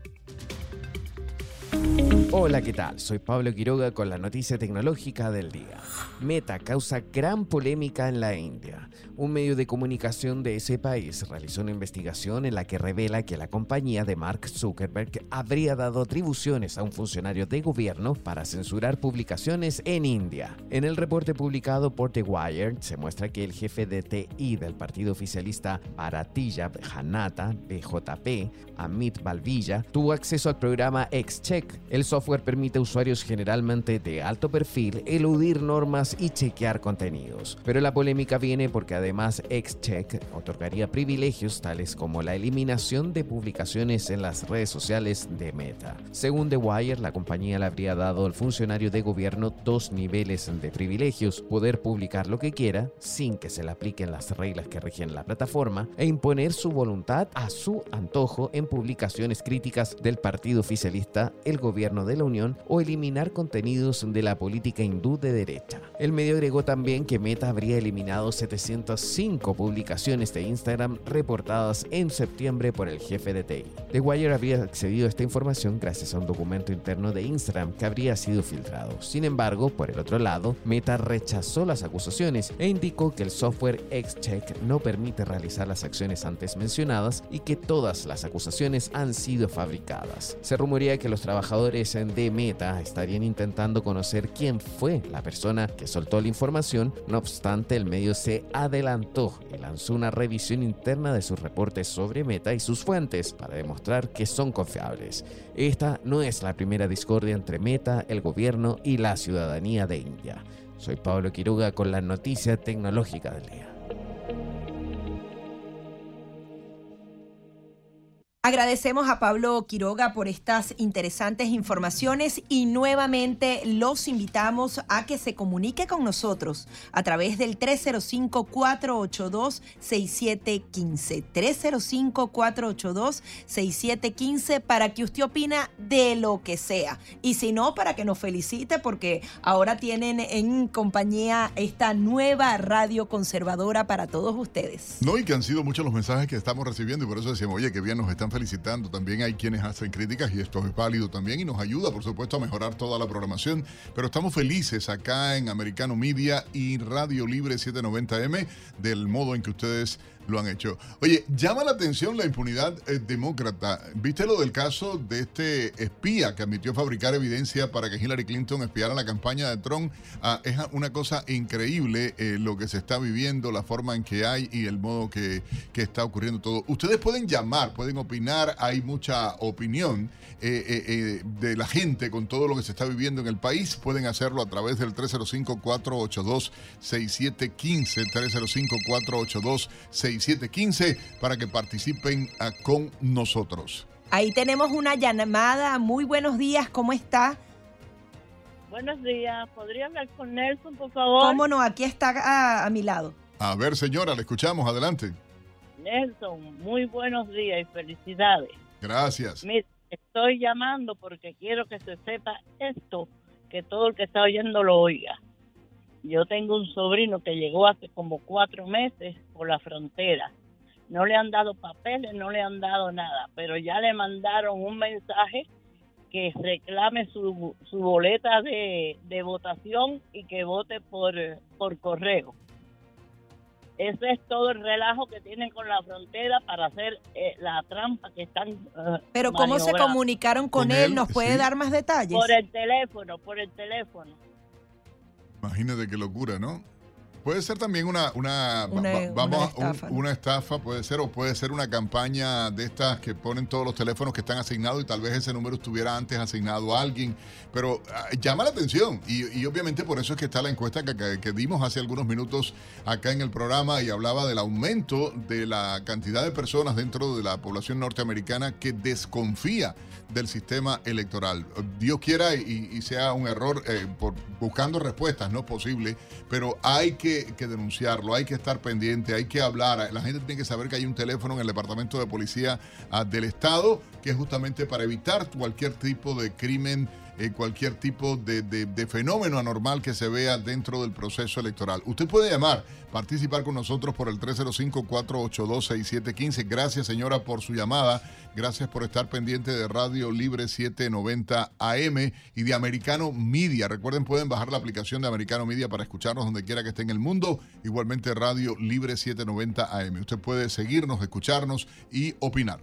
Hola, ¿qué tal? Soy Pablo Quiroga con la noticia tecnológica del día. Meta causa gran polémica en la India. Un medio de comunicación de ese país realizó una investigación en la que revela que la compañía de Mark Zuckerberg habría dado atribuciones a un funcionario de gobierno para censurar publicaciones en India. En el reporte publicado por The Wire se muestra que el jefe de TI del partido oficialista Bharatiya Janata, BJP, Amit Balvilla, tuvo acceso al programa XCheck, el software software permite a usuarios generalmente de alto perfil eludir normas y chequear contenidos. Pero la polémica viene porque además XCheck otorgaría privilegios tales como la eliminación de publicaciones en las redes sociales de Meta. Según The Wire, la compañía le habría dado al funcionario de gobierno dos niveles de privilegios, poder publicar lo que quiera sin que se le apliquen las reglas que rigen la plataforma e imponer su voluntad a su antojo en publicaciones críticas del partido oficialista, el gobierno de la Unión o eliminar contenidos de la política hindú de derecha. El medio agregó también que Meta habría eliminado 705 publicaciones de Instagram reportadas en septiembre por el jefe de TI. The Wire habría accedido a esta información gracias a un documento interno de Instagram que habría sido filtrado. Sin embargo, por el otro lado, Meta rechazó las acusaciones e indicó que el software XCheck no permite realizar las acciones antes mencionadas y que todas las acusaciones han sido fabricadas. Se rumorea que los trabajadores de Meta estarían intentando conocer quién fue la persona que soltó la información, no obstante el medio se adelantó y lanzó una revisión interna de sus reportes sobre Meta y sus fuentes para demostrar que son confiables. Esta no es la primera discordia entre Meta, el gobierno y la ciudadanía de India. Soy Pablo Quiroga con la noticia tecnológica del día. Agradecemos a Pablo Quiroga por estas interesantes informaciones y nuevamente los invitamos a que se comunique con nosotros a través del 305-482-6715. 305-482-6715 para que usted opina de lo que sea. Y si no, para que nos felicite porque ahora tienen en compañía esta nueva radio conservadora para todos ustedes. No, y que han sido muchos los mensajes que estamos recibiendo y por eso decimos, oye, qué bien nos están felicitando. También hay quienes hacen críticas y esto es válido también y nos ayuda, por supuesto, a mejorar toda la programación. Pero estamos felices acá en Americano Media y Radio Libre 790M del modo en que ustedes lo han hecho. Oye, llama la atención la impunidad eh, demócrata. ¿Viste lo del caso de este espía que admitió fabricar evidencia para que Hillary Clinton espiara la campaña de Trump? Ah, es una cosa increíble eh, lo que se está viviendo, la forma en que hay y el modo que, que está ocurriendo todo. Ustedes pueden llamar, pueden opinar, hay mucha opinión eh, de la gente con todo lo que se está viviendo en el país. Pueden hacerlo a través del 305-482-6715, 305-482-6715. 6715 para que participen ah, con nosotros. Ahí tenemos una llamada. Muy buenos días, ¿cómo está? Buenos días. ¿Podría hablar con Nelson, por favor? ¿Cómo no? Aquí está a, a mi lado. A ver, señora, le escuchamos. Adelante. Nelson, muy buenos días y felicidades. Gracias. Mira, estoy llamando porque quiero que se sepa esto, que todo el que está oyendo lo oiga. Yo tengo un sobrino que llegó hace como cuatro meses por la frontera. No le han dado papeles, no le han dado nada, pero ya le mandaron un mensaje que reclame su, su boleta de, de votación y que vote por, por correo. Ese es todo el relajo que tienen con la frontera para hacer eh, la trampa que están. Uh, Pero ¿cómo se comunicaron con, con él? él? ¿Nos puede sí. dar más detalles? Por el teléfono, por el teléfono. Imagínate qué locura, ¿no? Puede ser también una, una, una, vamos, una estafa, un, una estafa, puede ser, o puede ser una campaña de estas que ponen todos los teléfonos que están asignados y tal vez ese número estuviera antes asignado a alguien, pero uh, llama la atención y, y, obviamente por eso es que está la encuesta que, que, que, dimos hace algunos minutos acá en el programa y hablaba del aumento de la cantidad de personas dentro de la población norteamericana que desconfía del sistema electoral. Dios quiera y, y sea un error eh, por buscando respuestas, no es posible, pero hay que que, denunciarlo, hay que estar pendiente, hay que hablar. La gente tiene que saber que hay un teléfono en el Departamento de Policía uh, del Estado que es justamente para evitar cualquier tipo de crimen eh, cualquier tipo de, de, de, fenómeno anormal que se vea dentro del proceso electoral. Usted puede llamar, participar con nosotros por el 305-482-6715. Gracias, señora, por su llamada. Gracias por estar pendiente de Radio Libre 790 AM y de Americano Media. Recuerden, pueden bajar la aplicación de Americano Media para escucharnos donde quiera que esté en el mundo. Igualmente, Radio Libre 790 AM. Usted puede seguirnos, escucharnos y opinar.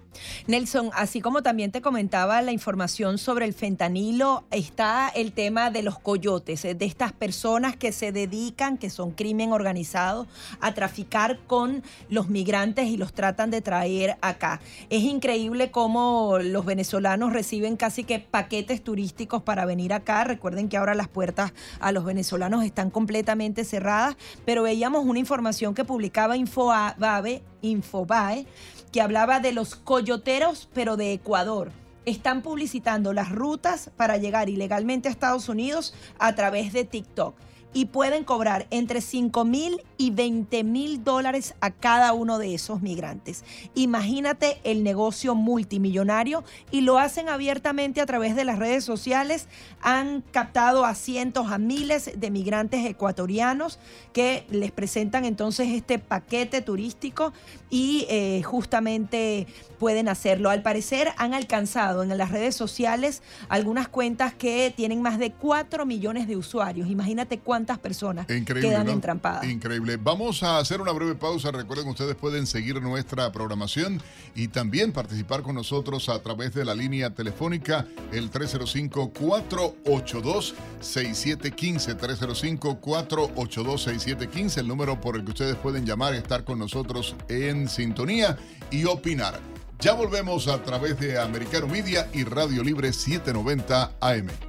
Nelson, así como también te comentaba la información sobre el fentanilo, está el tema de los coyotes, eh, de estas personas que se dedican, que son crimen organizado, a traficar con los migrantes y los tratan de traer acá. Es increíble cómo los venezolanos reciben casi que paquetes turísticos para venir acá. Recuerden que ahora las puertas a los venezolanos están completamente cerradas, pero veíamos una información que publicaba Infobae, Infobae que hablaba de los coyoteros, pero de Ecuador están publicitando las rutas para llegar ilegalmente a Estados Unidos a través de TikTok y pueden cobrar entre 5 mil y 20 mil dólares a cada uno de esos migrantes. Imagínate el negocio multimillonario y lo hacen abiertamente a través de las redes sociales. Han captado a cientos, a miles de migrantes ecuatorianos que les presentan entonces este paquete turístico y eh, justamente pueden hacerlo. Al parecer han alcanzado en las redes sociales algunas cuentas que tienen más de 4 millones de usuarios. Imagínate cuántas personas quedan entrampadas. Increíble. Vamos a hacer una breve pausa. Recuerden ustedes pueden seguir nuestra programación y también participar con nosotros a través de la línea telefónica el 305-482-6715. 305-482-6715, el número por el que ustedes pueden llamar y estar con nosotros en sintonía y opinar. Ya volvemos a través de Americano Media y Radio Libre 790 AM.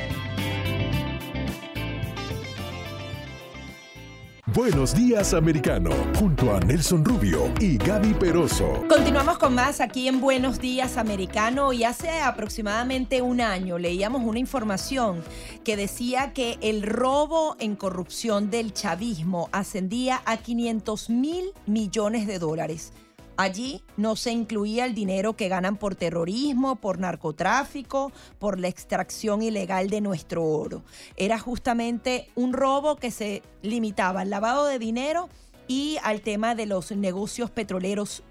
Buenos días, americano, junto a Nelson Rubio y Gaby Peroso. Continuamos con más aquí en Buenos días, americano. Y hace aproximadamente un año leíamos una información que decía que el robo en corrupción del chavismo ascendía a 500 mil millones de dólares. Allí no se incluía el dinero que ganan por terrorismo, por narcotráfico, por la extracción ilegal de nuestro oro. Era justamente un robo que se limitaba al lavado de dinero y al tema de los negocios petroleros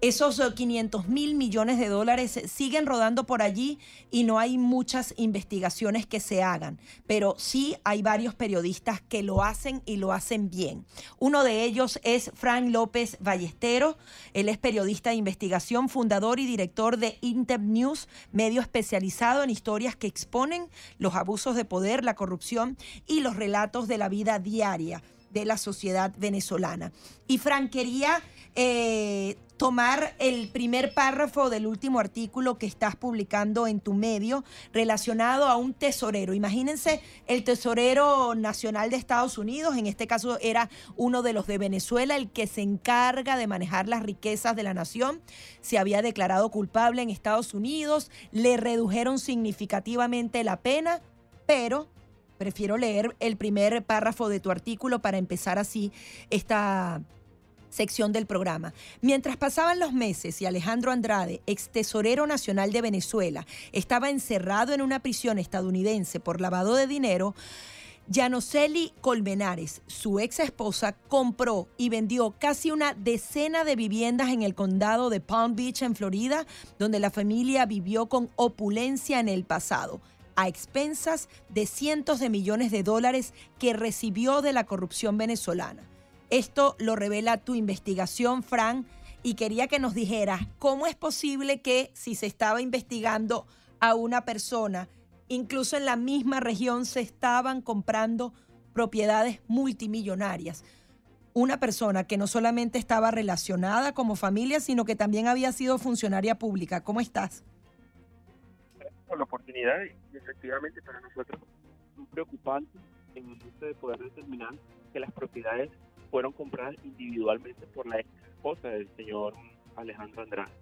Esos 500 eh, mil millones de dólares siguen rodando por allí y no hay muchas investigaciones que se hagan, pero sí hay varios periodistas que lo hacen y lo hacen bien. Uno de ellos es Frank López Ballesteros, él es periodista de investigación, fundador y director de Inter News, medio especializado en historias que exponen los abusos de poder, la corrupción y los relatos de la vida diaria de la sociedad venezolana. Y Frank quería eh, tomar el primer párrafo del último artículo que estás publicando en tu medio relacionado a un tesorero. Imagínense el tesorero nacional de Estados Unidos, en este caso era uno de los de Venezuela, el que se encarga de manejar las riquezas de la nación. Se había declarado culpable en Estados Unidos, le redujeron significativamente la pena, pero prefiero leer el primer párrafo de tu artículo para empezar así esta sección del programa. Mientras pasaban los meses y Alejandro Andrade, ex tesorero nacional de Venezuela, estaba encerrado en una prisión estadounidense por lavado de dinero, Janoseli Colmenares, su ex esposa, compró y vendió casi una decena de viviendas en el condado de Palm Beach, en Florida, donde la familia vivió con opulencia en el pasado a expensas de cientos de millones de dólares que recibió de la corrupción venezolana. Esto lo revela tu investigación, Fran, y quería que nos dijeras cómo es posible que si se estaba investigando a una persona, incluso en la misma región se estaban comprando propiedades multimillonarias. Una persona que no solamente estaba relacionada como familia, sino que también había sido funcionaria pública. ¿Cómo estás? Por la oportunidad efectivamente para nosotros es preocupante en el momento de poder determinar que las propiedades fueron compradas individualmente por la ex esposa del señor Alejandro Andrade.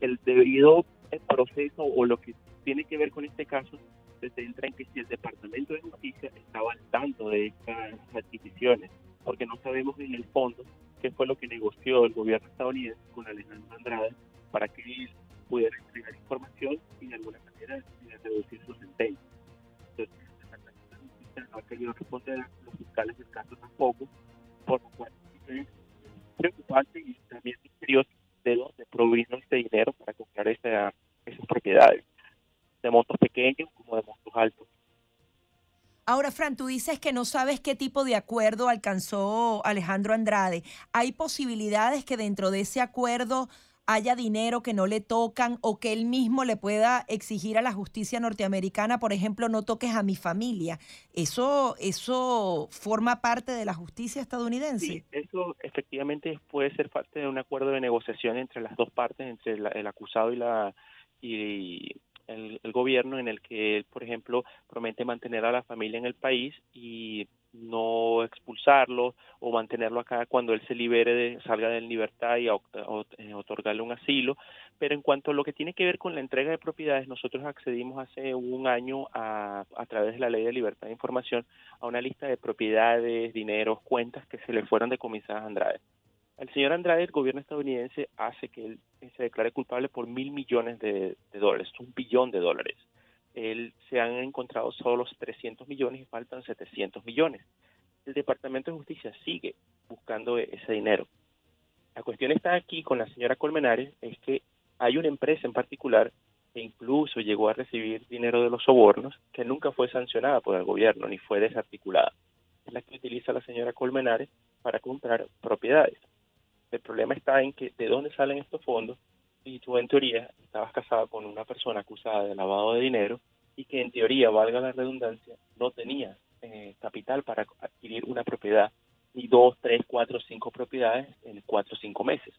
El debido proceso o lo que tiene que ver con este caso se centra en que si el Departamento de Justicia estaba al tanto de estas adquisiciones, porque no sabemos en el fondo qué fue lo que negoció el gobierno estadounidense con Alejandro Andrade para que él pudiera entregar información y de alguna manera reducir su sentencia. Entonces, de no ha querido responder, los fiscales del caso tampoco, por lo cual es preocupante y también misterioso de dónde provino este dinero para comprar esa, esas propiedades, de montos pequeños como de montos altos. Ahora, Fran, tú dices que no sabes qué tipo de acuerdo alcanzó Alejandro Andrade. ¿Hay posibilidades que dentro de ese acuerdo haya dinero que no le tocan o que él mismo le pueda exigir a la justicia norteamericana, por ejemplo, no toques a mi familia. ¿Eso, eso forma parte de la justicia estadounidense? Sí, eso efectivamente puede ser parte de un acuerdo de negociación entre las dos partes, entre el acusado y la y el, el, gobierno, en el que él, por ejemplo, promete mantener a la familia en el país y no expulsarlo o mantenerlo acá cuando él se libere, de, salga de libertad y eh, otorgarle un asilo. Pero en cuanto a lo que tiene que ver con la entrega de propiedades, nosotros accedimos hace un año a, a través de la Ley de Libertad de Información a una lista de propiedades, dineros, cuentas que se le fueron decomisadas a Andrade. El señor Andrade, el gobierno estadounidense hace que él se declare culpable por mil millones de dólares, un billón de dólares se han encontrado solo los 300 millones y faltan 700 millones. El Departamento de Justicia sigue buscando ese dinero. La cuestión está aquí con la señora Colmenares, es que hay una empresa en particular que incluso llegó a recibir dinero de los sobornos, que nunca fue sancionada por el gobierno ni fue desarticulada. Es la que utiliza la señora Colmenares para comprar propiedades. El problema está en que de dónde salen estos fondos y tú en teoría estabas casado con una persona acusada de lavado de dinero y que en teoría, valga la redundancia, no tenía eh, capital para adquirir una propiedad, ni dos, tres, cuatro, cinco propiedades en cuatro o cinco meses.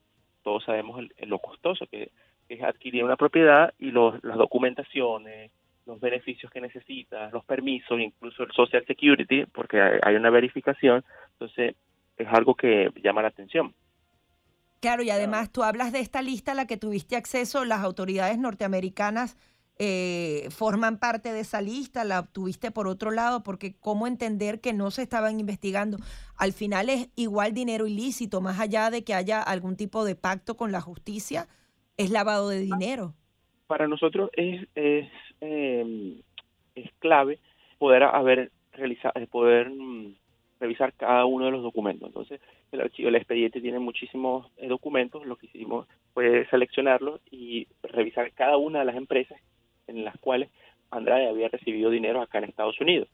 Todos sabemos lo costoso que es adquirir una propiedad y los, las documentaciones, los beneficios que necesitas, los permisos, incluso el Social Security, porque hay una verificación, entonces es algo que llama la atención. Claro, y además tú hablas de esta lista a la que tuviste acceso, las autoridades norteamericanas eh, forman parte de esa lista, la obtuviste por otro lado, porque cómo entender que no se estaban investigando. Al final es igual dinero ilícito, más allá de que haya algún tipo de pacto con la justicia, es lavado de dinero. Para nosotros es, es, em, es clave poder haber realizado, poder mm, revisar cada uno de los documentos. Entonces, el archivo, el expediente tiene muchísimos eh, documentos, lo que hicimos fue seleccionarlos y revisar cada una de las empresas en las cuales Andrade había recibido dinero acá en Estados Unidos.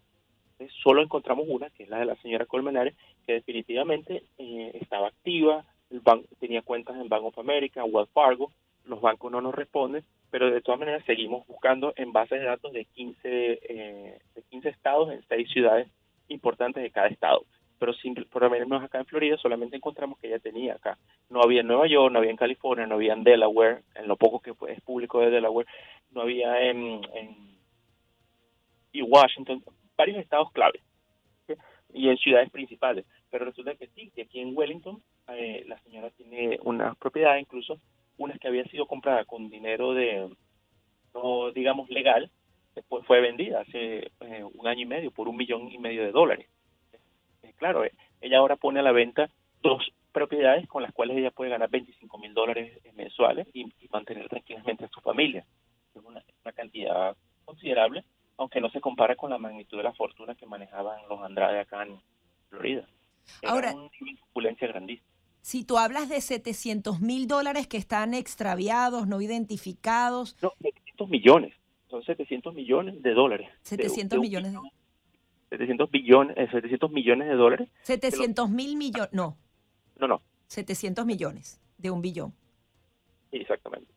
Solo encontramos una, que es la de la señora Colmenares, que definitivamente eh, estaba activa, el banco tenía cuentas en Bank of America, Wells Fargo, los bancos no nos responden, pero de todas maneras seguimos buscando en bases de datos de 15, eh, de 15 estados en 6 ciudades importantes de cada estado. Pero sin, por lo menos acá en Florida solamente encontramos que ella tenía acá. No había en Nueva York, no había en California, no había en Delaware, en lo poco que es público de Delaware, no había en, y Washington, varios estados clave y en ciudades principales. Pero resulta que sí, que aquí en Wellington eh, la señora tiene una propiedad, incluso una que había sido comprada con dinero de, no digamos legal, después fue vendida hace eh, un año y medio por un millón y medio de dólares. Eh, claro, eh, ella ahora pone a la venta dos propiedades con las cuales ella puede ganar 25 mil dólares mensuales y, mantener tranquilamente a su familia. Es una, cantidad considerable, aunque no se compara con la magnitud de la fortuna que manejaban los Andrade acá en Florida. ahora, una opulencia grandísima. Si tú hablas de 700 mil dólares que están extraviados, no identificados. No, 700 millones son 700 millones de dólares. 700 millones. De... 700 billones, 700 millones de dólares. 700 mil millones, no. No, no. 700 millones de un billón. Exactamente.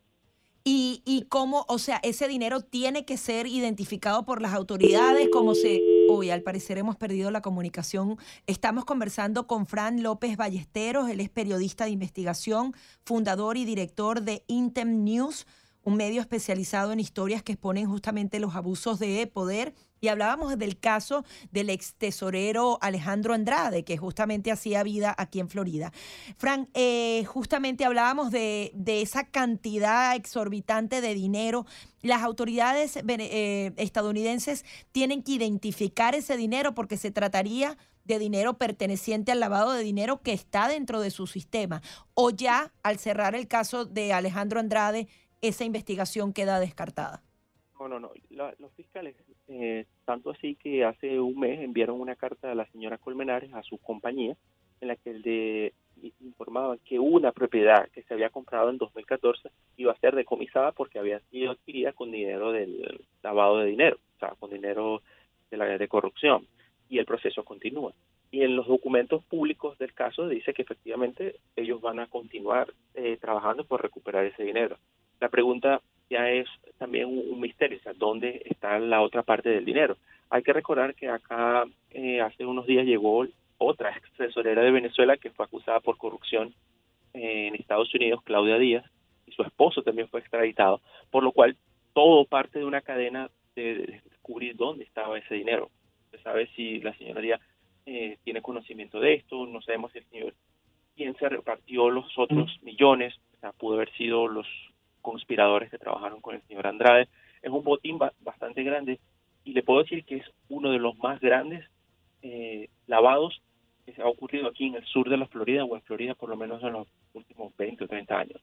Y, y cómo, o sea, ese dinero tiene que ser identificado por las autoridades, como se... Hoy al parecer hemos perdido la comunicación. Estamos conversando con Fran López Ballesteros, él es periodista de investigación, fundador y director de Intem News un medio especializado en historias que exponen justamente los abusos de poder. Y hablábamos del caso del ex tesorero Alejandro Andrade, que justamente hacía vida aquí en Florida. Frank, eh, justamente hablábamos de, esa cantidad exorbitante de dinero. Las autoridades eh, estadounidenses tienen que identificar ese dinero porque se trataría de dinero perteneciente al lavado de dinero que está dentro de su sistema. O ya, al cerrar el caso de Alejandro Andrade, esa investigación queda descartada. No, no, no. los fiscales, eh, tanto así que hace un mes enviaron una carta a la señora Colmenares, a su compañía, en la que informaban que una propiedad que se había comprado en 2014 iba a ser decomisada porque había sido adquirida con dinero del lavado de dinero, o sea, con dinero de la de corrupción. y el proceso continúa. Y en los documentos públicos del caso dice que efectivamente ellos van a continuar eh, trabajando por recuperar ese dinero. La pregunta ya es también un, misterio, o sea, ¿dónde está la otra parte del dinero? Hay que recordar que acá eh, hace unos días llegó otra ex tesorera de Venezuela que fue acusada por corrupción en Estados Unidos, Claudia Díaz, y su esposo también fue extraditado, por lo cual todo parte de una cadena de descubrir dónde estaba ese dinero. Se sabe si la señora Díaz eh, tiene conocimiento de esto, no sabemos si el señor quién se repartió los otros millones, o sea, pudo haber sido los conspiradores que trabajaron con el señor Andrade. Es un botín bastante grande y le puedo decir que es uno de los más grandes eh, lavados que se ha ocurrido aquí en el sur de la Florida o en Florida por lo menos en los últimos 20 o 30 años.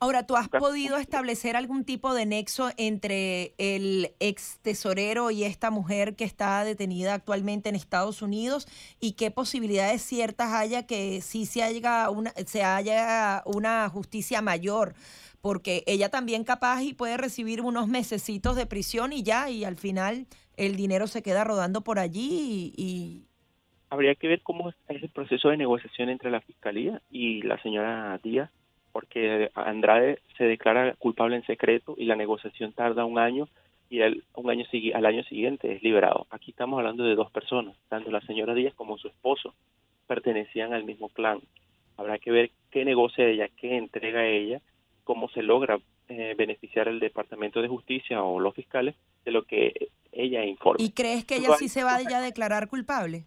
Ahora, ¿tú has podido establecer algún tipo de nexo entre el ex tesorero y esta mujer que está detenida actualmente en Estados Unidos y qué posibilidades ciertas haya que sí se haya una, se haya una justicia mayor? Porque ella también capaz y puede recibir unos mesecitos de prisión y ya, y al final el dinero se queda rodando por allí y... Habría que ver cómo es el proceso de negociación entre la Fiscalía y la señora Díaz porque Andrade se declara culpable en secreto y la negociación tarda un año y el, un año al año siguiente es liberado. Aquí estamos hablando de dos personas, tanto la señora Díaz como su esposo pertenecían al mismo clan. Habrá que ver qué negocia ella, qué entrega ella, cómo se logra eh, beneficiar el Departamento de Justicia o los fiscales de lo que ella informa. ¿Y crees que ella sí se va a declarar culpable?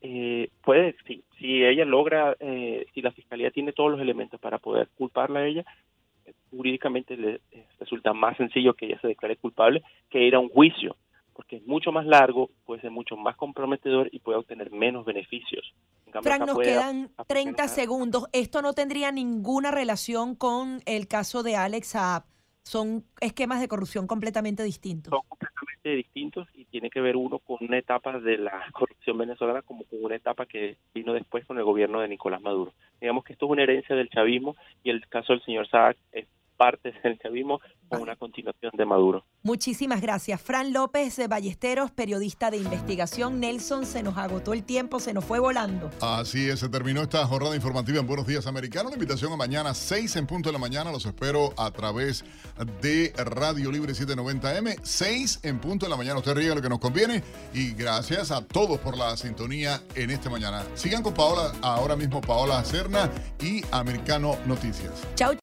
eh, puede, si, si ella logra, eh, si la fiscalía tiene todos los elementos para poder culparla a ella, jurídicamente le eh, resulta más sencillo que ella se declare culpable que ir a un juicio, porque es mucho más largo, puede ser mucho más comprometedor y puede obtener menos beneficios. Frank, nos quedan 30 segundos. Esto no tendría ninguna relación con el caso de Alex Saab. Son esquemas de corrupción completamente distintos distintos y tiene que ver uno con una etapa de la corrupción venezolana como con una etapa que vino después con el gobierno de Nicolás Maduro. Digamos que esto es una herencia del chavismo y el caso del señor Saak es parte del chavismo con una continuación de Maduro. Muchísimas gracias. Fran López de Ballesteros, periodista de investigación. Nelson, se nos agotó el tiempo, se nos fue volando. Así es, se terminó esta jornada informativa en Buenos Días Americano. Una invitación a mañana, 6 en punto de la mañana. Los espero a través de Radio Libre 790M. 6 en punto de la mañana. Usted ríe lo que nos conviene. Y gracias a todos por la sintonía en esta mañana. Sigan con Paola, ahora mismo Paola Cerna y Americano Noticias. Chau.